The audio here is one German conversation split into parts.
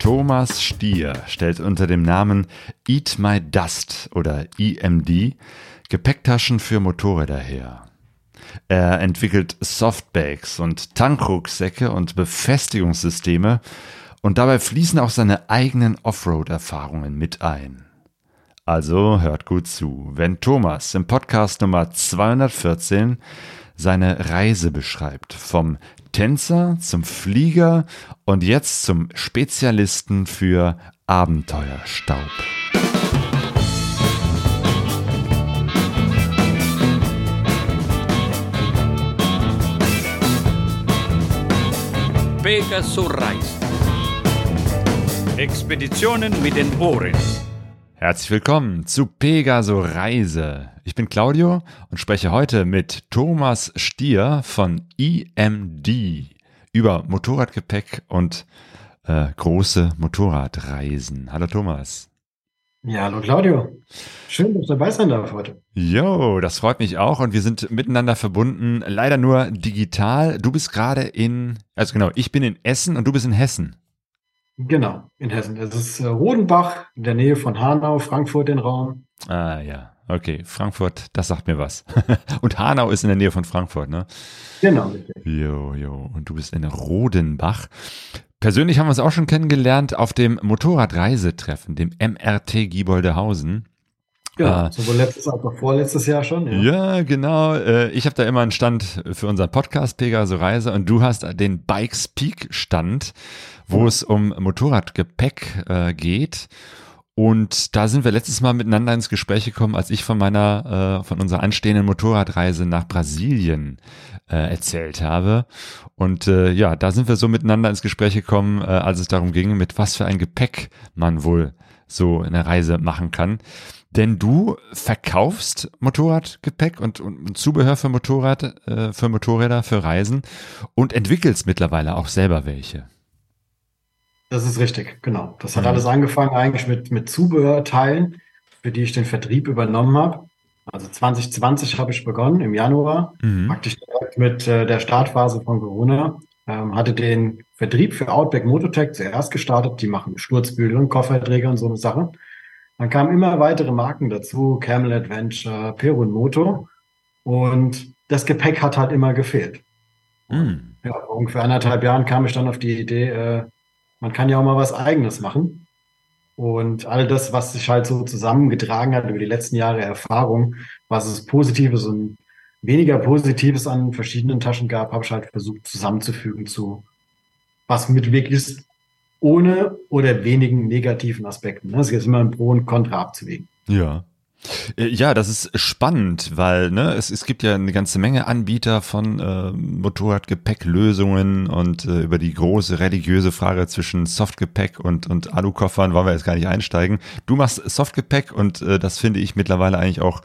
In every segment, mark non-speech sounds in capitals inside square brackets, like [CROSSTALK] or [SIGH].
Thomas Stier stellt unter dem Namen Eat My Dust oder EMD Gepäcktaschen für Motorräder her. Er entwickelt Softbags und Tankrucksäcke und Befestigungssysteme und dabei fließen auch seine eigenen Offroad-Erfahrungen mit ein. Also hört gut zu, wenn Thomas im Podcast Nummer 214 seine Reise beschreibt, vom Tänzer zum Flieger und jetzt zum Spezialisten für Abenteuerstaub. Pegasus Reise. Expeditionen mit den Ohren. Herzlich willkommen zu Pegaso Reise. Ich bin Claudio und spreche heute mit Thomas Stier von EMD über Motorradgepäck und äh, große Motorradreisen. Hallo Thomas. Ja, hallo Claudio. Schön, dass du dabei sein darf heute. Jo, das freut mich auch und wir sind miteinander verbunden, leider nur digital. Du bist gerade in, also genau, ich bin in Essen und du bist in Hessen. Genau, in Hessen. Es ist äh, Rodenbach, in der Nähe von Hanau, Frankfurt den Raum. Ah ja, okay. Frankfurt, das sagt mir was. [LAUGHS] und Hanau ist in der Nähe von Frankfurt, ne? Genau. Richtig. Jo, jo. Und du bist in Rodenbach. Persönlich haben wir uns auch schon kennengelernt auf dem Motorradreisetreffen, dem MRT Gieboldehausen. Ja, äh, sowohl letztes als auch vorletztes Jahr schon. Ja, ja genau. Äh, ich habe da immer einen Stand für unseren Podcast Pegaso Reise und du hast den Bikes Peak Stand, wo es um Motorradgepäck äh, geht. Und da sind wir letztes Mal miteinander ins Gespräch gekommen, als ich von meiner, äh, von unserer anstehenden Motorradreise nach Brasilien äh, erzählt habe. Und äh, ja, da sind wir so miteinander ins Gespräch gekommen, äh, als es darum ging, mit was für ein Gepäck man wohl so eine Reise machen kann. Denn du verkaufst Motorradgepäck und, und Zubehör für Motorrad, äh, für Motorräder, für Reisen und entwickelst mittlerweile auch selber welche. Das ist richtig, genau. Das hat mhm. alles angefangen eigentlich mit, mit Zubehörteilen, für die ich den Vertrieb übernommen habe. Also 2020 habe ich begonnen, im Januar, mhm. praktisch direkt mit äh, der Startphase von Corona. Ähm, hatte den Vertrieb für Outback Mototech zuerst gestartet. Die machen Sturzbügel und Kofferträger und so eine Sache. Dann kamen immer weitere Marken dazu, Camel Adventure, Perun Moto. Und das Gepäck hat halt immer gefehlt. Mhm. Ja, ungefähr anderthalb Jahren kam ich dann auf die Idee, äh, man kann ja auch mal was Eigenes machen. Und all das, was sich halt so zusammengetragen hat über die letzten Jahre Erfahrung, was es Positives und weniger Positives an verschiedenen Taschen gab, habe ich halt versucht zusammenzufügen zu was mit wirklich ohne oder wenigen negativen Aspekten. Es ist immer ein Pro und Contra abzuwägen. Ja. Äh, ja, das ist spannend, weil ne, es, es gibt ja eine ganze Menge Anbieter von äh, Motorradgepäcklösungen und äh, über die große religiöse Frage zwischen Softgepäck und, und Alukoffern wollen wir jetzt gar nicht einsteigen. Du machst Softgepäck und äh, das finde ich mittlerweile eigentlich auch,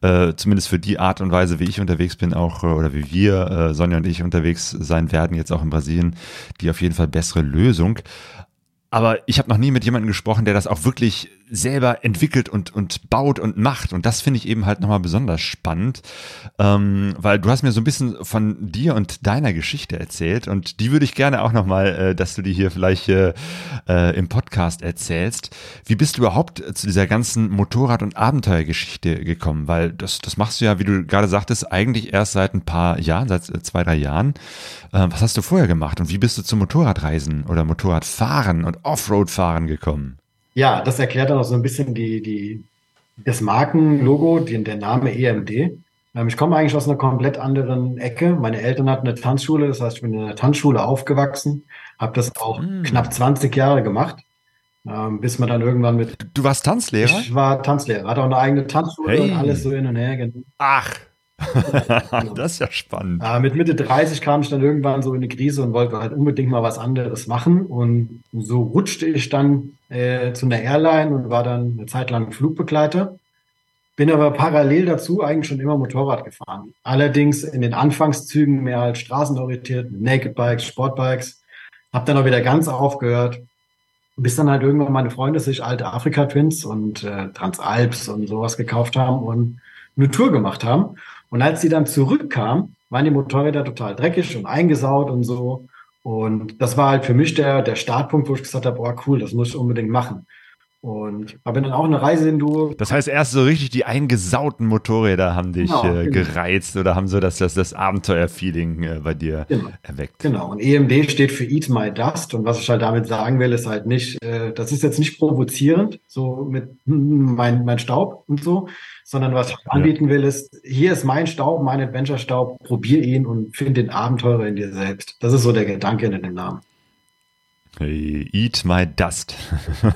äh, zumindest für die Art und Weise, wie ich unterwegs bin, auch äh, oder wie wir, äh, Sonja und ich unterwegs sein werden, jetzt auch in Brasilien, die auf jeden Fall bessere Lösung. Aber ich habe noch nie mit jemandem gesprochen, der das auch wirklich selber entwickelt und, und baut und macht. Und das finde ich eben halt nochmal besonders spannend, ähm, weil du hast mir so ein bisschen von dir und deiner Geschichte erzählt und die würde ich gerne auch nochmal, äh, dass du die hier vielleicht äh, äh, im Podcast erzählst. Wie bist du überhaupt zu dieser ganzen Motorrad- und Abenteuergeschichte gekommen? Weil das, das machst du ja, wie du gerade sagtest, eigentlich erst seit ein paar Jahren, seit zwei, drei Jahren. Äh, was hast du vorher gemacht und wie bist du zum Motorradreisen oder Motorradfahren und Offroad-Fahren gekommen? Ja, das erklärt dann auch so ein bisschen die, die, das Markenlogo, den, der Name EMD. Ähm, ich komme eigentlich aus einer komplett anderen Ecke. Meine Eltern hatten eine Tanzschule, das heißt, ich bin in einer Tanzschule aufgewachsen, habe das auch mm. knapp 20 Jahre gemacht, ähm, bis man dann irgendwann mit. Du warst Tanzlehrer? Ich war Tanzlehrer, hatte auch eine eigene Tanzschule hey. und alles so hin und her. Ach, das ist ja spannend. Äh, mit Mitte 30 kam ich dann irgendwann so in eine Krise und wollte halt unbedingt mal was anderes machen. Und so rutschte ich dann äh, zu einer Airline und war dann eine Zeit lang Flugbegleiter. Bin aber parallel dazu eigentlich schon immer Motorrad gefahren. Allerdings in den Anfangszügen mehr als straßenorientiert, Naked Bikes, Sportbikes. Hab dann auch wieder ganz aufgehört. Bis dann halt irgendwann meine Freunde sich alte Afrika Twins und äh, Transalps und sowas gekauft haben und eine Tour gemacht haben. Und als sie dann zurückkam, waren die Motorräder total dreckig und eingesaut und so. Und das war halt für mich der, der Startpunkt, wo ich gesagt habe, boah, cool, das muss ich unbedingt machen. Und habe dann auch eine Reise in Duo. Das heißt, erst so richtig die eingesauten Motorräder haben dich Genau, äh, genau. gereizt oder haben so das, das, das Abenteuer-Feeling äh, bei dir Genau. erweckt. Genau, und EMD steht für Eat My Dust. Und was ich halt damit sagen will, ist halt nicht, äh, das ist jetzt nicht provozierend, so mit hm, mein, mein Staub und so, sondern was ich anbieten will, ist, hier ist mein Staub, mein Adventure-Staub, probier ihn und find den Abenteurer in dir selbst. Das ist so der Gedanke in dem Namen. Hey, eat my dust.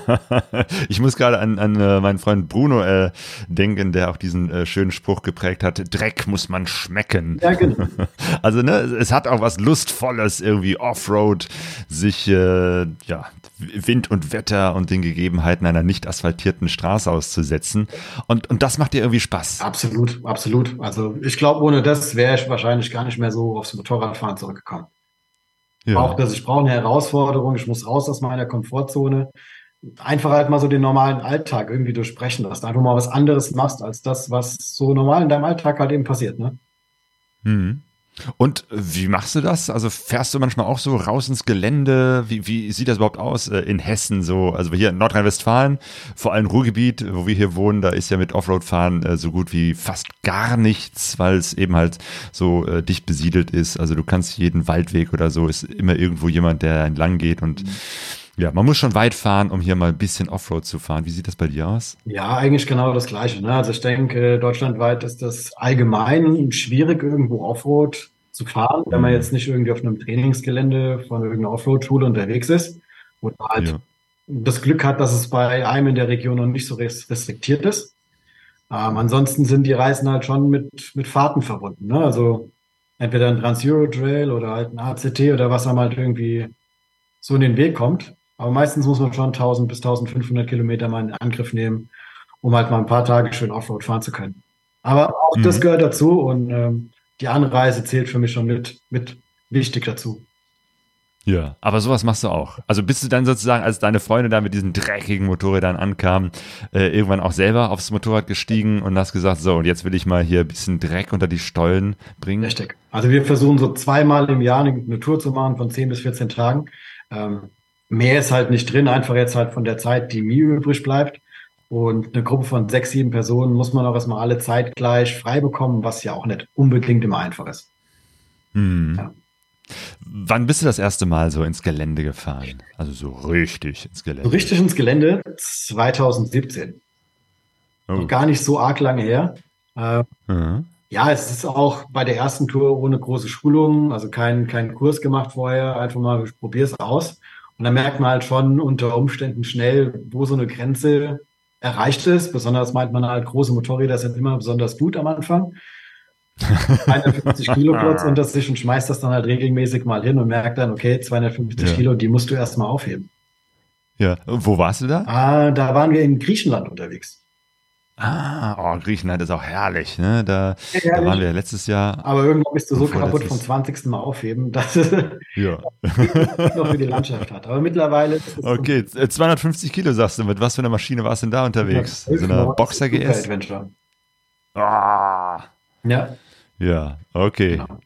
[LAUGHS] ich muss gerade an, an äh, meinen Freund Bruno äh, denken, der auch diesen äh, schönen Spruch geprägt hat. Dreck muss man schmecken. Ja, genau. [LAUGHS] Also ne, es hat auch was Lustvolles, irgendwie Offroad, sich äh, ja, Wind und Wetter und den Gegebenheiten einer nicht asphaltierten Straße auszusetzen. Und, und das macht dir irgendwie Spaß. Absolut, absolut. Also ich glaube, ohne das wäre ich wahrscheinlich gar nicht mehr so aufs Motorradfahren zurückgekommen. Ja. Auch, dass ich brauche eine Herausforderung, ich muss raus aus meiner Komfortzone. Einfach halt mal so den normalen Alltag irgendwie durchbrechen, dass du einfach mal was anderes machst, als das, was so normal in deinem Alltag halt eben passiert, ne? Mhm. Und wie machst du das? Also fährst du manchmal auch so raus ins Gelände? Wie, wie sieht das überhaupt aus äh, in Hessen so? Also hier in Nordrhein-Westfalen, vor allem Ruhrgebiet, wo wir hier wohnen, da ist ja mit Offroad-Fahren äh, so gut wie fast gar nichts, weil es eben halt so äh, dicht besiedelt ist. Also du kannst jeden Waldweg oder so, ist immer irgendwo jemand, der entlang geht und ja, man muss schon weit fahren, um hier mal ein bisschen Offroad zu fahren. Wie sieht das bei dir aus? Ja, eigentlich genau das Gleiche. Ne? Also ich denke, deutschlandweit ist das allgemein schwierig, irgendwo Offroad zu fahren, wenn man jetzt nicht irgendwie auf einem Trainingsgelände von irgendeiner Offroad-Schule unterwegs ist oder halt Ja. das Glück hat, dass es bei einem in der Region noch nicht so res- restriktiert ist. Ähm, ansonsten sind die Reisen halt schon mit, mit Fahrten verbunden. Ne? Also entweder ein Trans-Euro-Trail oder halt ein ACT oder was einem halt irgendwie so in den Weg kommt. Aber meistens muss man schon 1000 bis 1500 Kilometer mal in Angriff nehmen, um halt mal ein paar Tage schön Offroad fahren zu können. Aber auch das Mhm. gehört dazu und ähm, die Anreise zählt für mich schon mit, mit wichtig dazu. Ja, aber sowas machst du auch. Also bist du dann sozusagen, als deine Freunde da mit diesen dreckigen Motorrädern ankamen, äh, irgendwann auch selber aufs Motorrad gestiegen und hast gesagt, so, und jetzt will ich mal hier ein bisschen Dreck unter die Stollen bringen? Richtig. Also wir versuchen so zweimal im Jahr eine, eine Tour zu machen von 10 bis 14 Tagen. Ähm, mehr ist halt nicht drin, einfach jetzt halt von der Zeit, die mir übrig bleibt. Und eine Gruppe von sechs, sieben Personen muss man auch erstmal alle zeitgleich frei bekommen, was ja auch nicht unbedingt immer einfach ist. Hm. Ja. Wann bist du das erste Mal so ins Gelände gefahren? Also so richtig ins So Gelände. richtig ins Gelände 2017. Oh. Noch gar nicht so arg lange her. Äh, Mhm. Ja, es ist auch bei der ersten Tour ohne große Schulung, also kein, kein Kurs gemacht vorher, einfach mal, ich probiere es aus. Und dann merkt man halt schon unter Umständen schnell, wo so eine Grenze erreicht ist. Besonders meint man halt, große Motorräder sind immer besonders gut am Anfang. [LAUGHS] 250 Kilo kurz unter sich und schmeißt das dann halt regelmäßig mal hin und merkt dann, okay, 250 Ja. Kilo, die musst du erstmal aufheben. Ja, wo warst du da? Ah, da waren wir in Griechenland unterwegs. Ah, oh, Griechenland ist auch herrlich, ne? Da, da Herrlich. waren wir letztes Jahr. Aber irgendwann bist du so kaputt vom 20. Mal aufheben, dass es Ja. [LAUGHS] noch für die Landschaft hat. Aber mittlerweile ist es Okay, äh, 250 Kilo sagst du. Mit was für einer Maschine warst du denn da unterwegs? So einer Boxer GS? Adventure. Ah, Ja. ja, okay. Genau.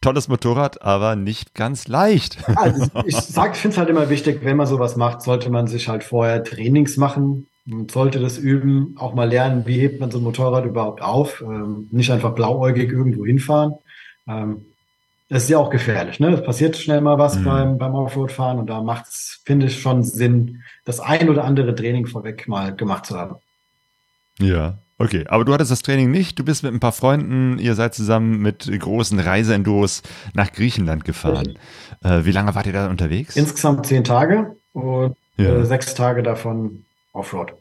Tolles Motorrad, aber nicht ganz leicht. Also ich [LAUGHS] finde es halt immer wichtig, wenn man sowas macht, sollte man sich halt vorher Trainings machen und sollte das üben, auch mal lernen, wie hebt man so ein Motorrad überhaupt auf. Ähm, nicht einfach blauäugig irgendwo hinfahren. Ähm, das ist ja auch gefährlich, ne? Es passiert schnell mal was Mhm. beim, beim Offroad-Fahren und da macht es, finde ich, schon Sinn, das ein oder andere Training vorweg mal gemacht zu haben. Ja, okay. Aber du hattest das Training nicht. Du bist mit ein paar Freunden, ihr seid zusammen mit großen Reiseenduros nach Griechenland gefahren. Äh, wie lange wart ihr da unterwegs? Insgesamt zehn Tage und Ja. äh, sechs Tage davon Offroad.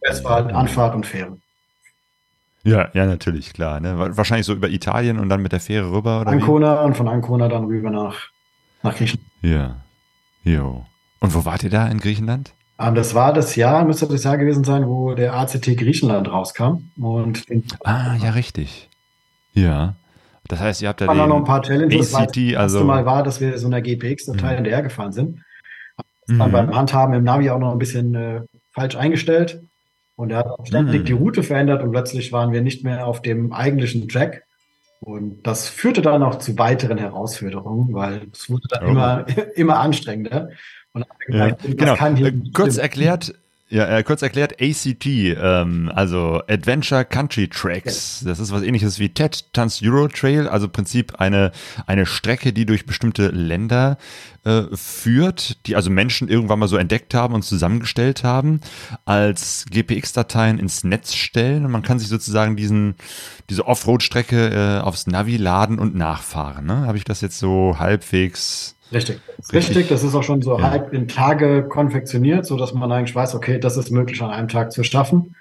Es war halt Anfahrt und Fähre. ja, ja, natürlich, klar. Ne? Wa- Wahrscheinlich so über Italien und dann mit der Fähre rüber, oder Ancona und von Ancona dann rüber nach, nach Griechenland. wie? Ja. Jo. Und wo wart ihr da in Griechenland? Ähm, das war das Jahr, müsste das Jahr gewesen sein, wo der ACT Griechenland rauskam. Und Ah, ja, richtig. Ja. Das heißt, ihr habt da auch noch ein den paar Challenges. weil ACT, das erste also Mal war, dass wir so einer GPX-Datei Mhm. hinterher sind. Dann Mhm. beim Handhaben im Navi auch noch ein bisschen äh, falsch eingestellt. Und er hat ständig Mhm. die Route verändert und plötzlich waren wir nicht mehr auf dem eigentlichen Track, Und das führte dann auch zu weiteren Herausforderungen, weil es wurde dann Oh. immer, [LAUGHS] immer anstrengender. Und Ja, das genau. kann hier Äh, kurz stimmen. erklärt, ja, äh, kurz erklärt, ACT, ähm, also Adventure Country Tracks. Das ist was ähnliches wie TED, Trans Euro Trail, also im Prinzip eine, eine Strecke, die durch bestimmte Länder äh, führt, die also Menschen irgendwann mal so entdeckt haben und zusammengestellt haben, als GPX-Dateien ins Netz stellen und man kann sich sozusagen diesen, diese Offroad-Strecke äh, aufs Navi laden und nachfahren. Ne? Habe ich das jetzt so halbwegs Richtig. Richtig. Richtig, das ist auch schon so Ja. halb in Tage konfektioniert, so dass man eigentlich weiß, okay, das ist möglich an einem Tag zu schaffen.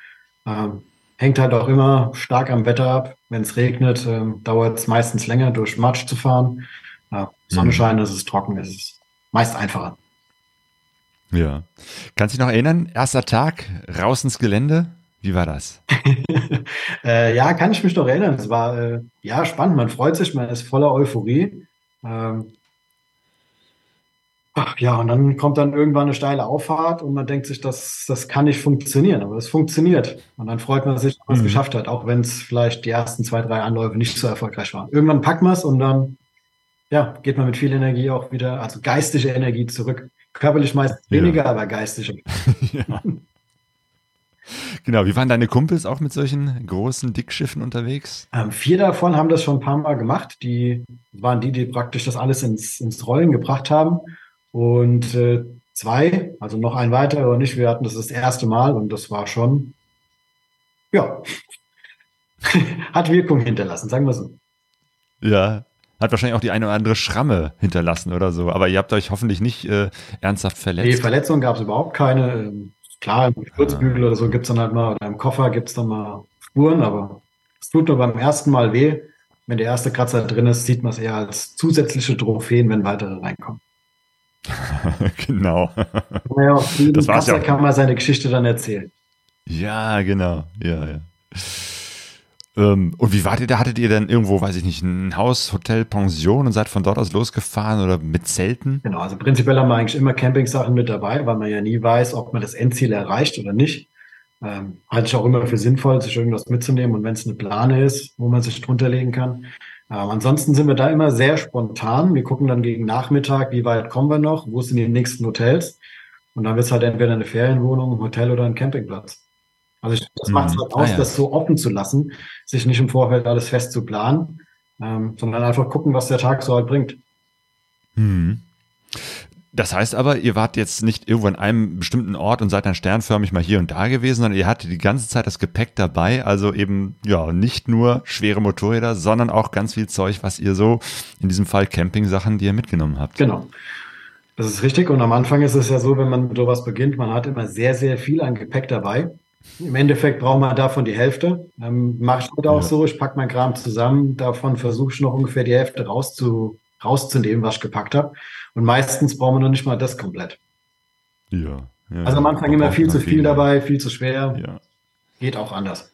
Ähm, hängt halt auch immer stark am Wetter ab. Wenn es regnet, ähm, dauert es meistens länger, durch Matsch zu fahren. Äh, Sonnenschein, es ist trocken, es ist meist einfacher. Ja. Kannst du dich noch erinnern? Erster Tag, raus ins Gelände. Wie war das? [LAUGHS] Äh, ja, kann ich mich noch erinnern. Es war äh, ja spannend. Man freut sich, man ist voller Euphorie. Ähm, ja, und dann kommt dann irgendwann eine steile Auffahrt und man denkt sich, das, das kann nicht funktionieren, aber es funktioniert. Und dann freut man sich, dass man es Mhm. geschafft hat, auch wenn es vielleicht die ersten zwei, drei Anläufe nicht so erfolgreich waren. Irgendwann packt man es und dann ja, geht man mit viel Energie auch wieder, also geistige Energie zurück. Körperlich meist Ja. weniger, aber geistige. [LAUGHS] ja. Genau, wie waren deine Kumpels auch mit solchen großen Dickschiffen unterwegs? Ähm, vier davon haben das schon ein paar Mal gemacht. Die waren die, die praktisch das alles ins, ins Rollen gebracht haben. Und äh, zwei, also noch ein weiterer und ich, wir hatten das das erste Mal und das war schon, ja, [LAUGHS] hat Wirkung hinterlassen, sagen wir so. Ja. Hat wahrscheinlich auch die eine oder andere Schramme hinterlassen oder so. Aber ihr habt euch hoffentlich nicht äh, ernsthaft Nee, verletzt. Verletzungen gab es überhaupt keine. Ähm, Klar, im Sturzbügel oder so gibt's dann halt mal, oder im Koffer gibt's dann mal Spuren, aber es tut nur beim ersten Mal weh. Wenn der erste Kratzer drin ist, sieht man es eher als zusätzliche Trophäen, wenn weitere reinkommen. [LAUGHS] genau. Naja, auf jedem Das war's ja Kratzer auch. kann man seine Geschichte dann erzählen. Ja, genau. Ja, ja. Ähm, und wie wart ihr da? Hattet ihr dann irgendwo, weiß ich nicht, ein Haus, Hotel, Pension und seid von dort aus losgefahren oder mit Zelten? Genau, also prinzipiell haben wir eigentlich immer Campingsachen mit dabei, weil man ja nie weiß, ob man das Endziel erreicht oder nicht. Ähm, halte ich auch immer für sinnvoll, sich irgendwas mitzunehmen und wenn es eine Plane ist, wo man sich drunter legen kann. Ähm, ansonsten sind wir da immer sehr spontan. Wir gucken dann gegen Nachmittag, wie weit kommen wir noch, wo sind die nächsten Hotels. Und dann wird es halt entweder eine Ferienwohnung, ein Hotel oder ein Campingplatz. Also ich, das Mhm. macht es halt Ah, aus, ja. das so offen zu lassen, sich nicht im Vorfeld alles fest zu planen, ähm, sondern einfach gucken, was der Tag so halt bringt. Hm. Das heißt aber, ihr wart jetzt nicht irgendwo an einem bestimmten Ort und seid dann sternförmig mal hier und da gewesen, sondern ihr hattet die ganze Zeit das Gepäck dabei, also eben ja nicht nur schwere Motorräder, sondern auch ganz viel Zeug, was ihr so in diesem Fall Campingsachen, die ihr mitgenommen habt. Genau. Das ist richtig. Und am Anfang ist es ja so, wenn man mit sowas beginnt, man hat immer sehr, sehr viel an Gepäck dabei. Im Endeffekt braucht man davon die Hälfte. Ähm, Mache ich heute auch Ja. so. Ich packe mein Kram zusammen. Davon versuche ich noch ungefähr die Hälfte rauszu, rauszunehmen, was ich gepackt habe. Und meistens brauchen wir noch nicht mal das komplett. Ja. ja Also am Anfang immer viel zu viel dabei, viel zu schwer. Ja. Geht auch anders.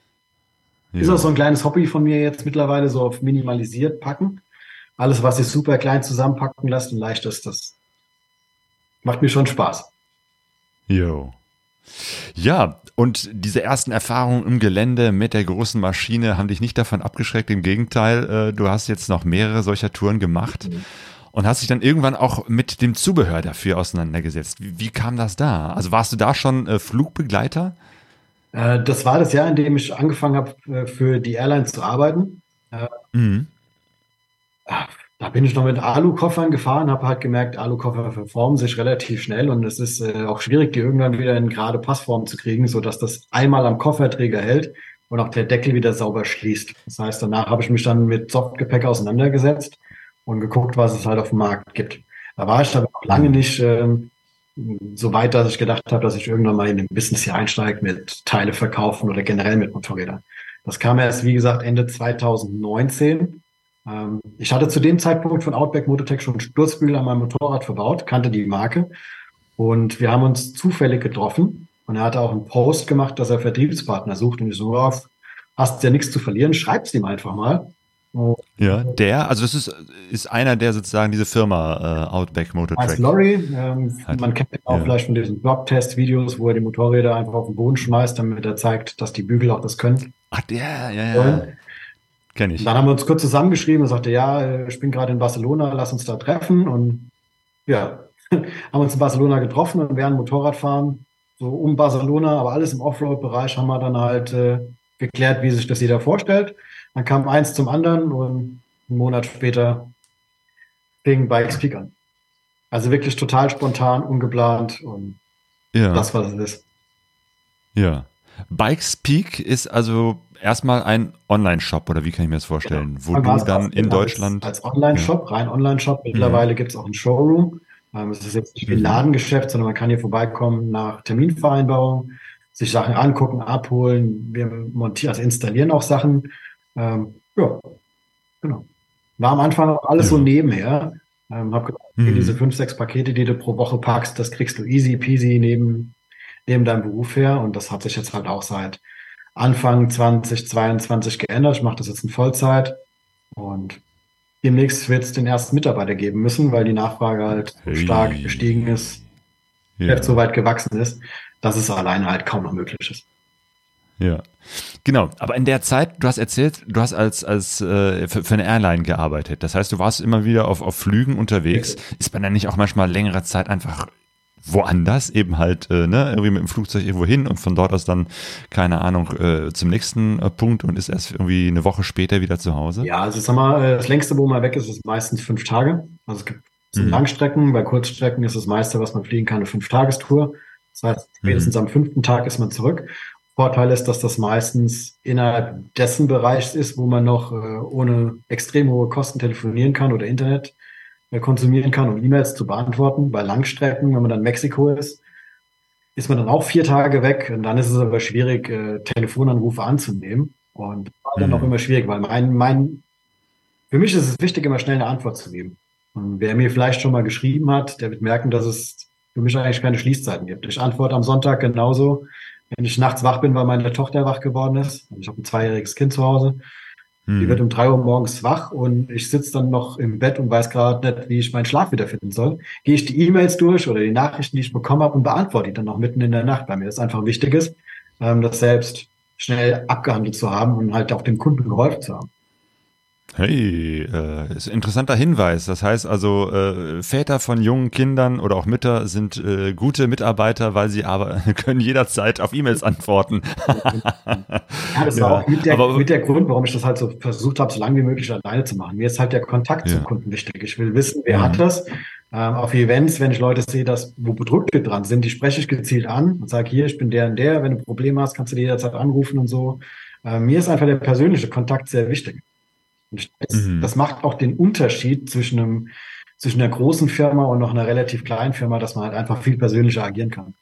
ja. Ist auch so ein kleines Hobby von mir jetzt mittlerweile, so auf minimalisiert packen. Alles, was sich super klein zusammenpacken lässt und leicht ist, das macht mir schon Spaß. Jo. Ja, und diese ersten Erfahrungen im Gelände mit der großen Maschine haben dich nicht davon abgeschreckt. Im Gegenteil, äh, du hast jetzt noch mehrere solcher Touren gemacht und hast dich dann irgendwann auch mit dem Zubehör dafür auseinandergesetzt. Wie, wie kam das da? Also warst du da schon äh, Flugbegleiter? Äh, Das war das Jahr, in dem ich angefangen habe, äh, für die Airline zu arbeiten. Mhm. Da bin ich noch mit Alu-Koffern gefahren, habe halt gemerkt, Alu-Koffer verformen sich relativ schnell und es ist äh, auch schwierig, die irgendwann wieder in gerade Passform zu kriegen, sodass das einmal am Kofferträger hält und auch der Deckel wieder sauber schließt. Das heißt, danach habe ich mich dann mit Softgepäck auseinandergesetzt und geguckt, was es halt auf dem Markt gibt. Da war ich aber noch lange nicht ähm, so weit, dass ich gedacht habe, dass ich irgendwann mal in den Business hier einsteige mit Teile verkaufen oder generell mit Motorrädern. Das kam erst, wie gesagt, Ende 2019. Ähm, ich hatte zu dem Zeitpunkt von Outback Mototech schon Sturzbügel an meinem Motorrad verbaut, kannte die Marke. Und wir haben uns zufällig getroffen. Und er hatte auch einen Post gemacht, dass er Vertriebspartner sucht. Und ich so, ja, hast ja nichts zu verlieren, schreib's ihm einfach mal. Ja, der, also das ist, ist einer, der sozusagen diese Firma äh, Outback Motor Track. Lorry, ähm, man kennt ihn auch ja. vielleicht von diesen Blog-Test-Videos, wo er die Motorräder einfach auf den Boden schmeißt, damit er zeigt, dass die Bügel auch das können. Ach, der, ja, ja. kenne ich. Dann haben wir uns kurz zusammengeschrieben und sagte, ja, ich bin gerade in Barcelona, lass uns da treffen. Und ja, [LAUGHS] haben uns in Barcelona getroffen und während Motorradfahren, so um Barcelona, aber alles im Offroad-Bereich, haben wir dann halt äh, geklärt, wie sich das jeder vorstellt. Dann kam eins zum anderen und einen Monat später fing Bikes Peak an. Also wirklich total spontan, ungeplant und Ja. das, was es ist. Ja. Bikes Peak ist also erstmal ein Online-Shop oder wie kann ich mir das vorstellen? Wo Dann du es dann in als- Deutschland. Als Online-Shop, rein Online-Shop. Mittlerweile gibt es auch einen Showroom. Ähm, es ist jetzt nicht wie ein Mhm. Ladengeschäft, sondern man kann hier vorbeikommen nach Terminvereinbarung, sich Sachen angucken, abholen. Wir montieren, also installieren auch Sachen. Ähm, ja, genau. War am Anfang auch alles so Ja. nebenher. Ähm, hab gedacht, Mhm. diese fünf, sechs Pakete, die du pro Woche packst, das kriegst du easy peasy neben, neben deinem Beruf her. Und das hat sich jetzt halt auch seit Anfang 2022 geändert. Ich mache das jetzt in Vollzeit und demnächst wird es den ersten Mitarbeiter geben müssen, weil die Nachfrage halt so Hey. stark gestiegen ist, Ja. So weit gewachsen ist, dass es alleine halt kaum noch möglich ist. Ja, genau. Aber in der Zeit, du hast erzählt, du hast als, als äh, für, für eine Airline gearbeitet. Das heißt, du warst immer wieder auf, auf Flügen unterwegs. Ist man dann nicht auch manchmal längere Zeit einfach woanders, eben halt, äh, ne, irgendwie mit dem Flugzeug irgendwo hin und von dort aus dann, keine Ahnung, äh, zum nächsten äh, Punkt und ist erst irgendwie eine Woche später wieder zu Hause? Ja, also sag mal, äh, das längste, wo man weg ist, ist meistens fünf Tage. Also es gibt Mhm. Langstrecken, bei Kurzstrecken ist das meiste, was man fliegen kann, eine Fünf-Tagestour. Das heißt, spätestens am fünften Tag ist man zurück. Vorteil ist, dass das meistens innerhalb dessen Bereichs ist, wo man noch äh, ohne extrem hohe Kosten telefonieren kann oder Internet äh, konsumieren kann, um E-Mails zu beantworten. Bei Langstrecken, wenn man dann Mexiko ist, ist man dann auch vier Tage weg und dann ist es aber schwierig, äh, Telefonanrufe anzunehmen. Und war dann Mhm. auch immer schwierig, weil mein, mein, für mich ist es wichtig, immer schnell eine Antwort zu geben. Und wer mir vielleicht schon mal geschrieben hat, der wird merken, dass es für mich eigentlich keine Schließzeiten gibt. Ich antworte am Sonntag genauso, wenn ich nachts wach bin, weil meine Tochter wach geworden ist. Ich habe ein zweijähriges Kind zu Hause. Die Hm. wird um drei Uhr morgens wach und ich sitze dann noch im Bett und weiß gerade nicht, wie ich meinen Schlaf wiederfinden soll. Gehe ich die E-Mails durch oder die Nachrichten, die ich bekommen habe und beantworte die dann noch mitten in der Nacht, weil mir das einfach wichtig ist, ähm, das selbst schnell abgehandelt zu haben und halt auch dem Kunden geholfen zu haben. Hey, äh, ist ein interessanter Hinweis. Das heißt also, äh, Väter von jungen Kindern oder auch Mütter sind äh, gute Mitarbeiter, weil sie aber [LAUGHS] können jederzeit auf E-Mails antworten. [LAUGHS] Ja, das Ja, war auch mit der, aber- mit der Grund, warum ich das halt so versucht habe, so lange wie möglich alleine zu machen. Mir ist halt der Kontakt Ja. zum Kunden wichtig. Ich will wissen, wer Mhm. hat das. Ähm, auf Events, wenn ich Leute sehe, dass, wo Bedrückte dran sind, die spreche ich gezielt an und sage, hier, ich bin der und der, wenn du Probleme hast, kannst du die jederzeit anrufen und so. Ähm, mir ist einfach der persönliche Kontakt sehr wichtig. Das, Mhm. das macht auch den Unterschied zwischen einem, zwischen einer großen Firma und noch einer relativ kleinen Firma, dass man halt einfach viel persönlicher agieren kann.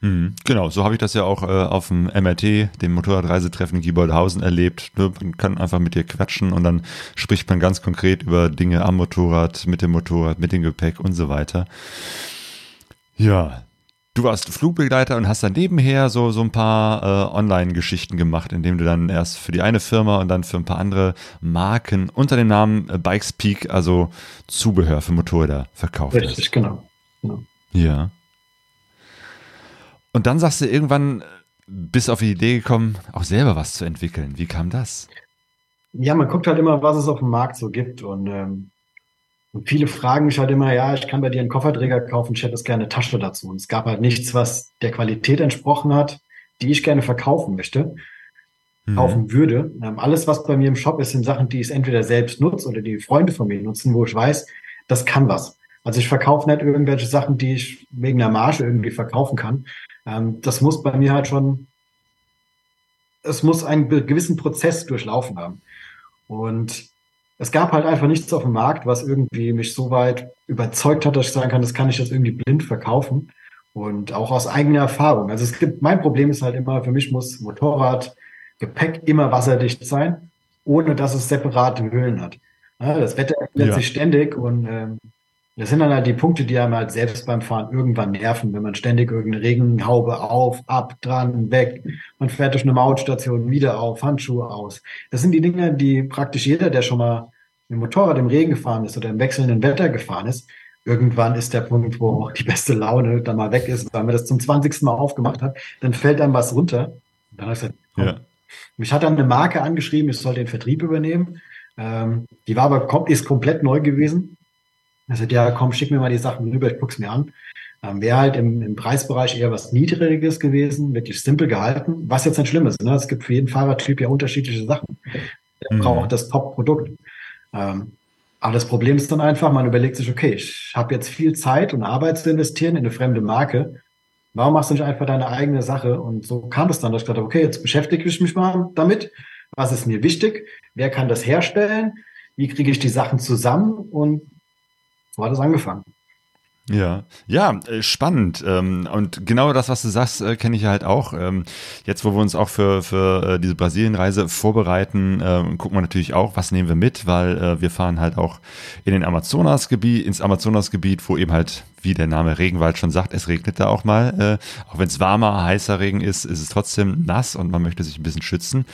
Mhm, Genau, so habe ich das ja auch äh, auf dem MRT, dem Motorradreisetreffen in Gieboldhausen erlebt. Ne, Man kann einfach mit dir quatschen und dann spricht man ganz konkret über Dinge am Motorrad, mit dem Motorrad, mit dem Gepäck und so weiter. Ja, du warst Flugbegleiter und hast dann nebenher so, so ein paar äh, Online-Geschichten gemacht, indem du dann erst für die eine Firma und dann für ein paar andere Marken unter dem Namen äh, Bikes Peak, also Zubehör für Motorräder verkauft hast. Richtig, genau. genau. Ja. Und dann sagst du irgendwann, äh, bist auf die Idee gekommen, auch selber was zu entwickeln. Wie kam das? Ja, man guckt halt immer, was es auf dem Markt so gibt. Und, ähm, und viele fragen mich halt immer, ja, ich kann bei dir einen Kofferträger kaufen, ich hätte jetzt gerne eine Tasche dazu. Und es gab halt nichts, was der Qualität entsprochen hat, die ich gerne verkaufen möchte, Mhm. kaufen würde. Ähm, alles, was bei mir im Shop ist, sind Sachen, die ich entweder selbst nutze oder die Freunde von mir nutzen, wo ich weiß, das kann was. Also ich verkaufe nicht irgendwelche Sachen, die ich wegen der Marge irgendwie verkaufen kann. Ähm, das muss bei mir halt schon, es muss einen gewissen Prozess durchlaufen haben. Und es gab halt einfach nichts auf dem Markt, was irgendwie mich so weit überzeugt hat, dass ich sagen kann, das kann ich jetzt irgendwie blind verkaufen. Und auch aus eigener Erfahrung. Also es gibt, mein Problem ist halt immer, für mich muss Motorrad, Gepäck immer wasserdicht sein, ohne dass es separate Höhlen hat. Ja, das Wetter ändert Ja. sich ständig und ähm, das sind dann halt die Punkte, die einem halt selbst beim Fahren irgendwann nerven, wenn man ständig irgendeine Regenhaube auf, ab, dran, weg, man fährt durch eine Mautstation wieder auf, Handschuhe aus. Das sind die Dinge, die praktisch jeder, der schon mal dem Motorrad im Regen gefahren ist oder im wechselnden Wetter gefahren ist, irgendwann ist der Punkt, wo auch die beste Laune dann mal weg ist, weil man das zum 20. Mal aufgemacht hat, dann fällt einem was runter. Und dann habe ich gesagt, komm, Ja. Mich hat dann eine Marke angeschrieben, ich soll den Vertrieb übernehmen. Ähm, die war aber ist komplett neu gewesen. Er sagt, ja, komm, schick mir mal die Sachen rüber, ich guck's mir an. Ähm, Wäre halt im, im Preisbereich eher was Niedriges gewesen, wirklich simpel gehalten, was jetzt nicht schlimm ist. Ne? Es gibt für jeden Fahrertyp ja unterschiedliche Sachen. Der mhm. braucht das Top-Produkt. Ähm, aber das Problem ist dann einfach, man überlegt sich, okay, ich habe jetzt viel Zeit und Arbeit zu investieren in eine fremde Marke. Warum machst du nicht einfach deine eigene Sache? Und so kam es dann, dass ich dachte, okay, jetzt beschäftige ich mich mal damit. Was ist mir wichtig? Wer kann das herstellen? Wie kriege ich die Sachen zusammen? Und so hat es angefangen. Ja, ja, äh, spannend. Ähm, und genau das, was du sagst, äh, kenne ich halt auch. Ähm, jetzt, wo wir uns auch für, für äh, diese Brasilienreise vorbereiten, gucken wir natürlich auch, was nehmen wir mit, weil wir fahren halt auch in den Amazonasgebiet, ins Amazonasgebiet, wo eben halt, wie der Name Regenwald schon sagt, es regnet da auch mal. Auch wenn es warmer, heißer Regen ist, ist es trotzdem nass und man möchte sich ein bisschen schützen.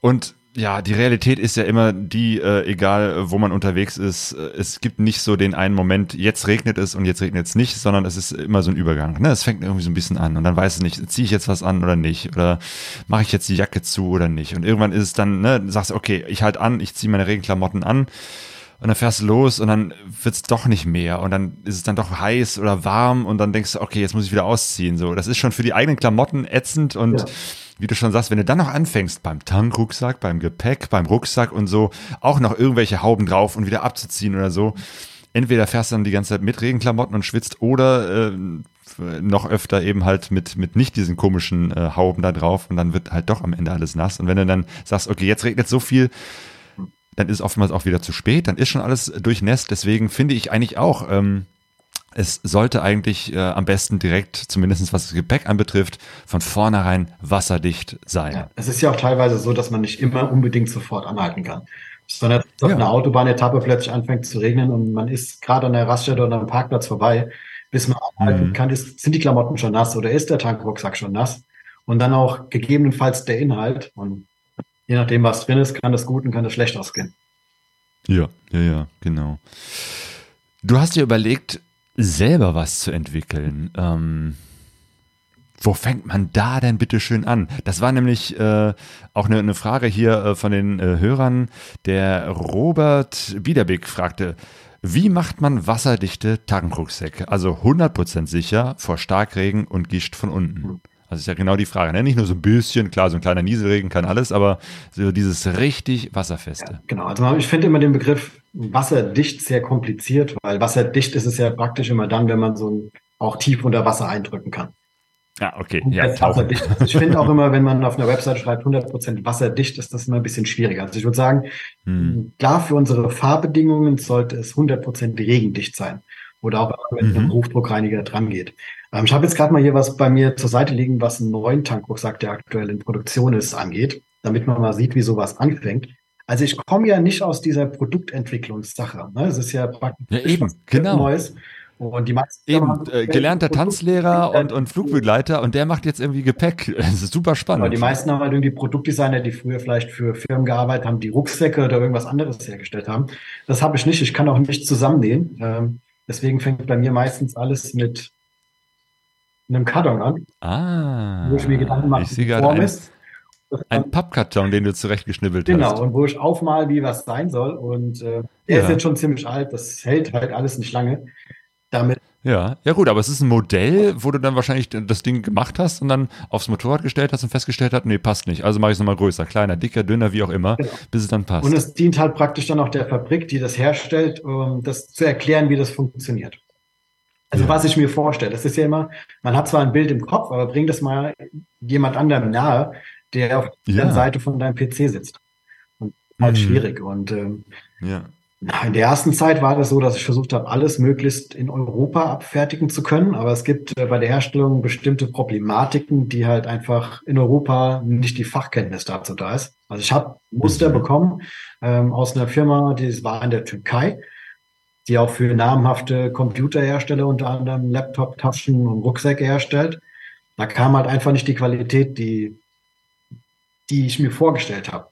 Und ja, die Realität ist ja immer die, äh, egal wo man unterwegs ist, äh, es gibt nicht so den einen Moment, jetzt regnet es und jetzt regnet es nicht, sondern es ist immer so ein Übergang. Ne? Es fängt irgendwie so ein bisschen an und dann weiß es nicht, ziehe ich jetzt was an oder nicht oder mache ich jetzt die Jacke zu oder nicht. Und irgendwann ist es dann, ne, sagst du, okay, ich halt an, ich ziehe meine Regenklamotten an und dann fährst du los und dann wird's doch nicht mehr und dann ist es dann doch heiß oder warm und dann denkst du, okay, jetzt muss ich wieder ausziehen. So, das ist schon für die eigenen Klamotten ätzend und ja wie du schon sagst, wenn du dann noch anfängst beim Tankrucksack, beim Gepäck, beim Rucksack und so, auch noch irgendwelche Hauben drauf und wieder abzuziehen oder so, entweder fährst du dann die ganze Zeit mit Regenklamotten und schwitzt oder äh, noch öfter eben halt mit, mit nicht diesen komischen äh, Hauben da drauf und dann wird halt doch am Ende alles nass. Und wenn du dann sagst, okay, jetzt regnet so viel, dann ist oftmals auch wieder zu spät, dann ist schon alles durchnässt. Deswegen finde ich eigentlich auch, ähm, es sollte eigentlich äh, am besten direkt, zumindest was das Gepäck anbetrifft, von vornherein wasserdicht sein. Ja, es ist ja auch teilweise so, dass man nicht immer unbedingt sofort anhalten kann. Sondern ja. auf einer Autobahnetappe plötzlich anfängt zu regnen und man ist gerade an der Raststätte oder am Parkplatz vorbei, bis man anhalten mhm. kann, ist, sind die Klamotten schon nass oder ist der Tankrucksack schon nass? Und dann auch gegebenenfalls der Inhalt. Und je nachdem, was drin ist, kann das gut und kann das schlecht ausgehen. Ja, ja, ja, genau. Du hast dir überlegt, selber was zu entwickeln. Ähm, wo fängt man da denn bitte schön an? Das war nämlich äh, auch eine, eine Frage hier äh, von den äh, Hörern. Der Robert Biederbeck fragte, wie macht man wasserdichte Tagenkrucksäcke? Also 100% sicher vor Starkregen und Gischt von unten. Also ist ja genau die Frage. Ne? Nicht nur so ein bisschen, klar, so ein kleiner Nieselregen kann alles, aber so dieses richtig Wasserfeste. Ja, genau, also ich finde immer den Begriff wasserdicht sehr kompliziert, weil wasserdicht ist es ja praktisch immer dann, wenn man so auch tief unter Wasser eindrücken kann. Ja, okay. Ja, wasserdicht. Also ich finde auch immer, wenn man auf einer Website schreibt 100% wasserdicht, ist das immer ein bisschen schwieriger. Also ich würde sagen, hm. klar, für unsere Fahrbedingungen sollte es 100% regendicht sein. Oder auch, wenn mhm. ein Hochdruckreiniger dran geht. Ähm, ich habe jetzt gerade mal hier was bei mir zur Seite liegen, was einen neuen Tankrucksack, der aktuell in Produktion ist, angeht, damit man mal sieht, wie sowas anfängt. Also ich komme ja nicht aus dieser Produktentwicklungssache. Ne? Es ist ja praktisch ja, eben, genau. Neues. Und die meisten Eben, äh, gelernter Tanzlehrer und, und Flugbegleiter und der macht jetzt irgendwie Gepäck. [LAUGHS] Das ist super spannend. Aber die meisten haben halt irgendwie Produktdesigner, die früher vielleicht für Firmen gearbeitet haben, die Rucksäcke oder irgendwas anderes hergestellt haben. Das habe ich nicht. Ich kann auch nicht zusammennähen. Ähm, deswegen fängt bei mir meistens alles mit einem Karton an. Ah. Wo ich mir Gedanken mache, ich sehe gerade ein, ein Pappkarton, den du zurechtgeschnibbelt genau, hast. Genau, und wo ich aufmal, wie was sein soll. Und äh, der ja. ist jetzt schon ziemlich alt, das hält halt alles nicht lange. Damit ja, ja gut, aber es ist ein Modell, wo du dann wahrscheinlich das Ding gemacht hast und dann aufs Motorrad gestellt hast und festgestellt hast, nee, passt nicht. Also mache ich es nochmal größer, kleiner, dicker, dünner, wie auch immer, genau. bis es dann passt. Und es dient halt praktisch dann auch der Fabrik, die das herstellt, um das zu erklären, wie das funktioniert. Also ja. was ich mir vorstelle, das ist ja immer, man hat zwar ein Bild im Kopf, aber bring das mal jemand anderem nahe, der auf ja. der Seite von deinem PC sitzt. Und halt mhm. schwierig. Und ähm, ja. in der ersten Zeit war das so, dass ich versucht habe, alles möglichst in Europa abfertigen zu können. Aber es gibt äh, bei der Herstellung bestimmte Problematiken, die halt einfach in Europa nicht die Fachkenntnis dazu da ist. Also ich habe Muster mhm. bekommen ähm, aus einer Firma, die war in der Türkei die auch für namhafte Computerhersteller unter anderem Laptop-Taschen und Rucksäcke herstellt. Da kam halt einfach nicht die Qualität, die, die ich mir vorgestellt habe.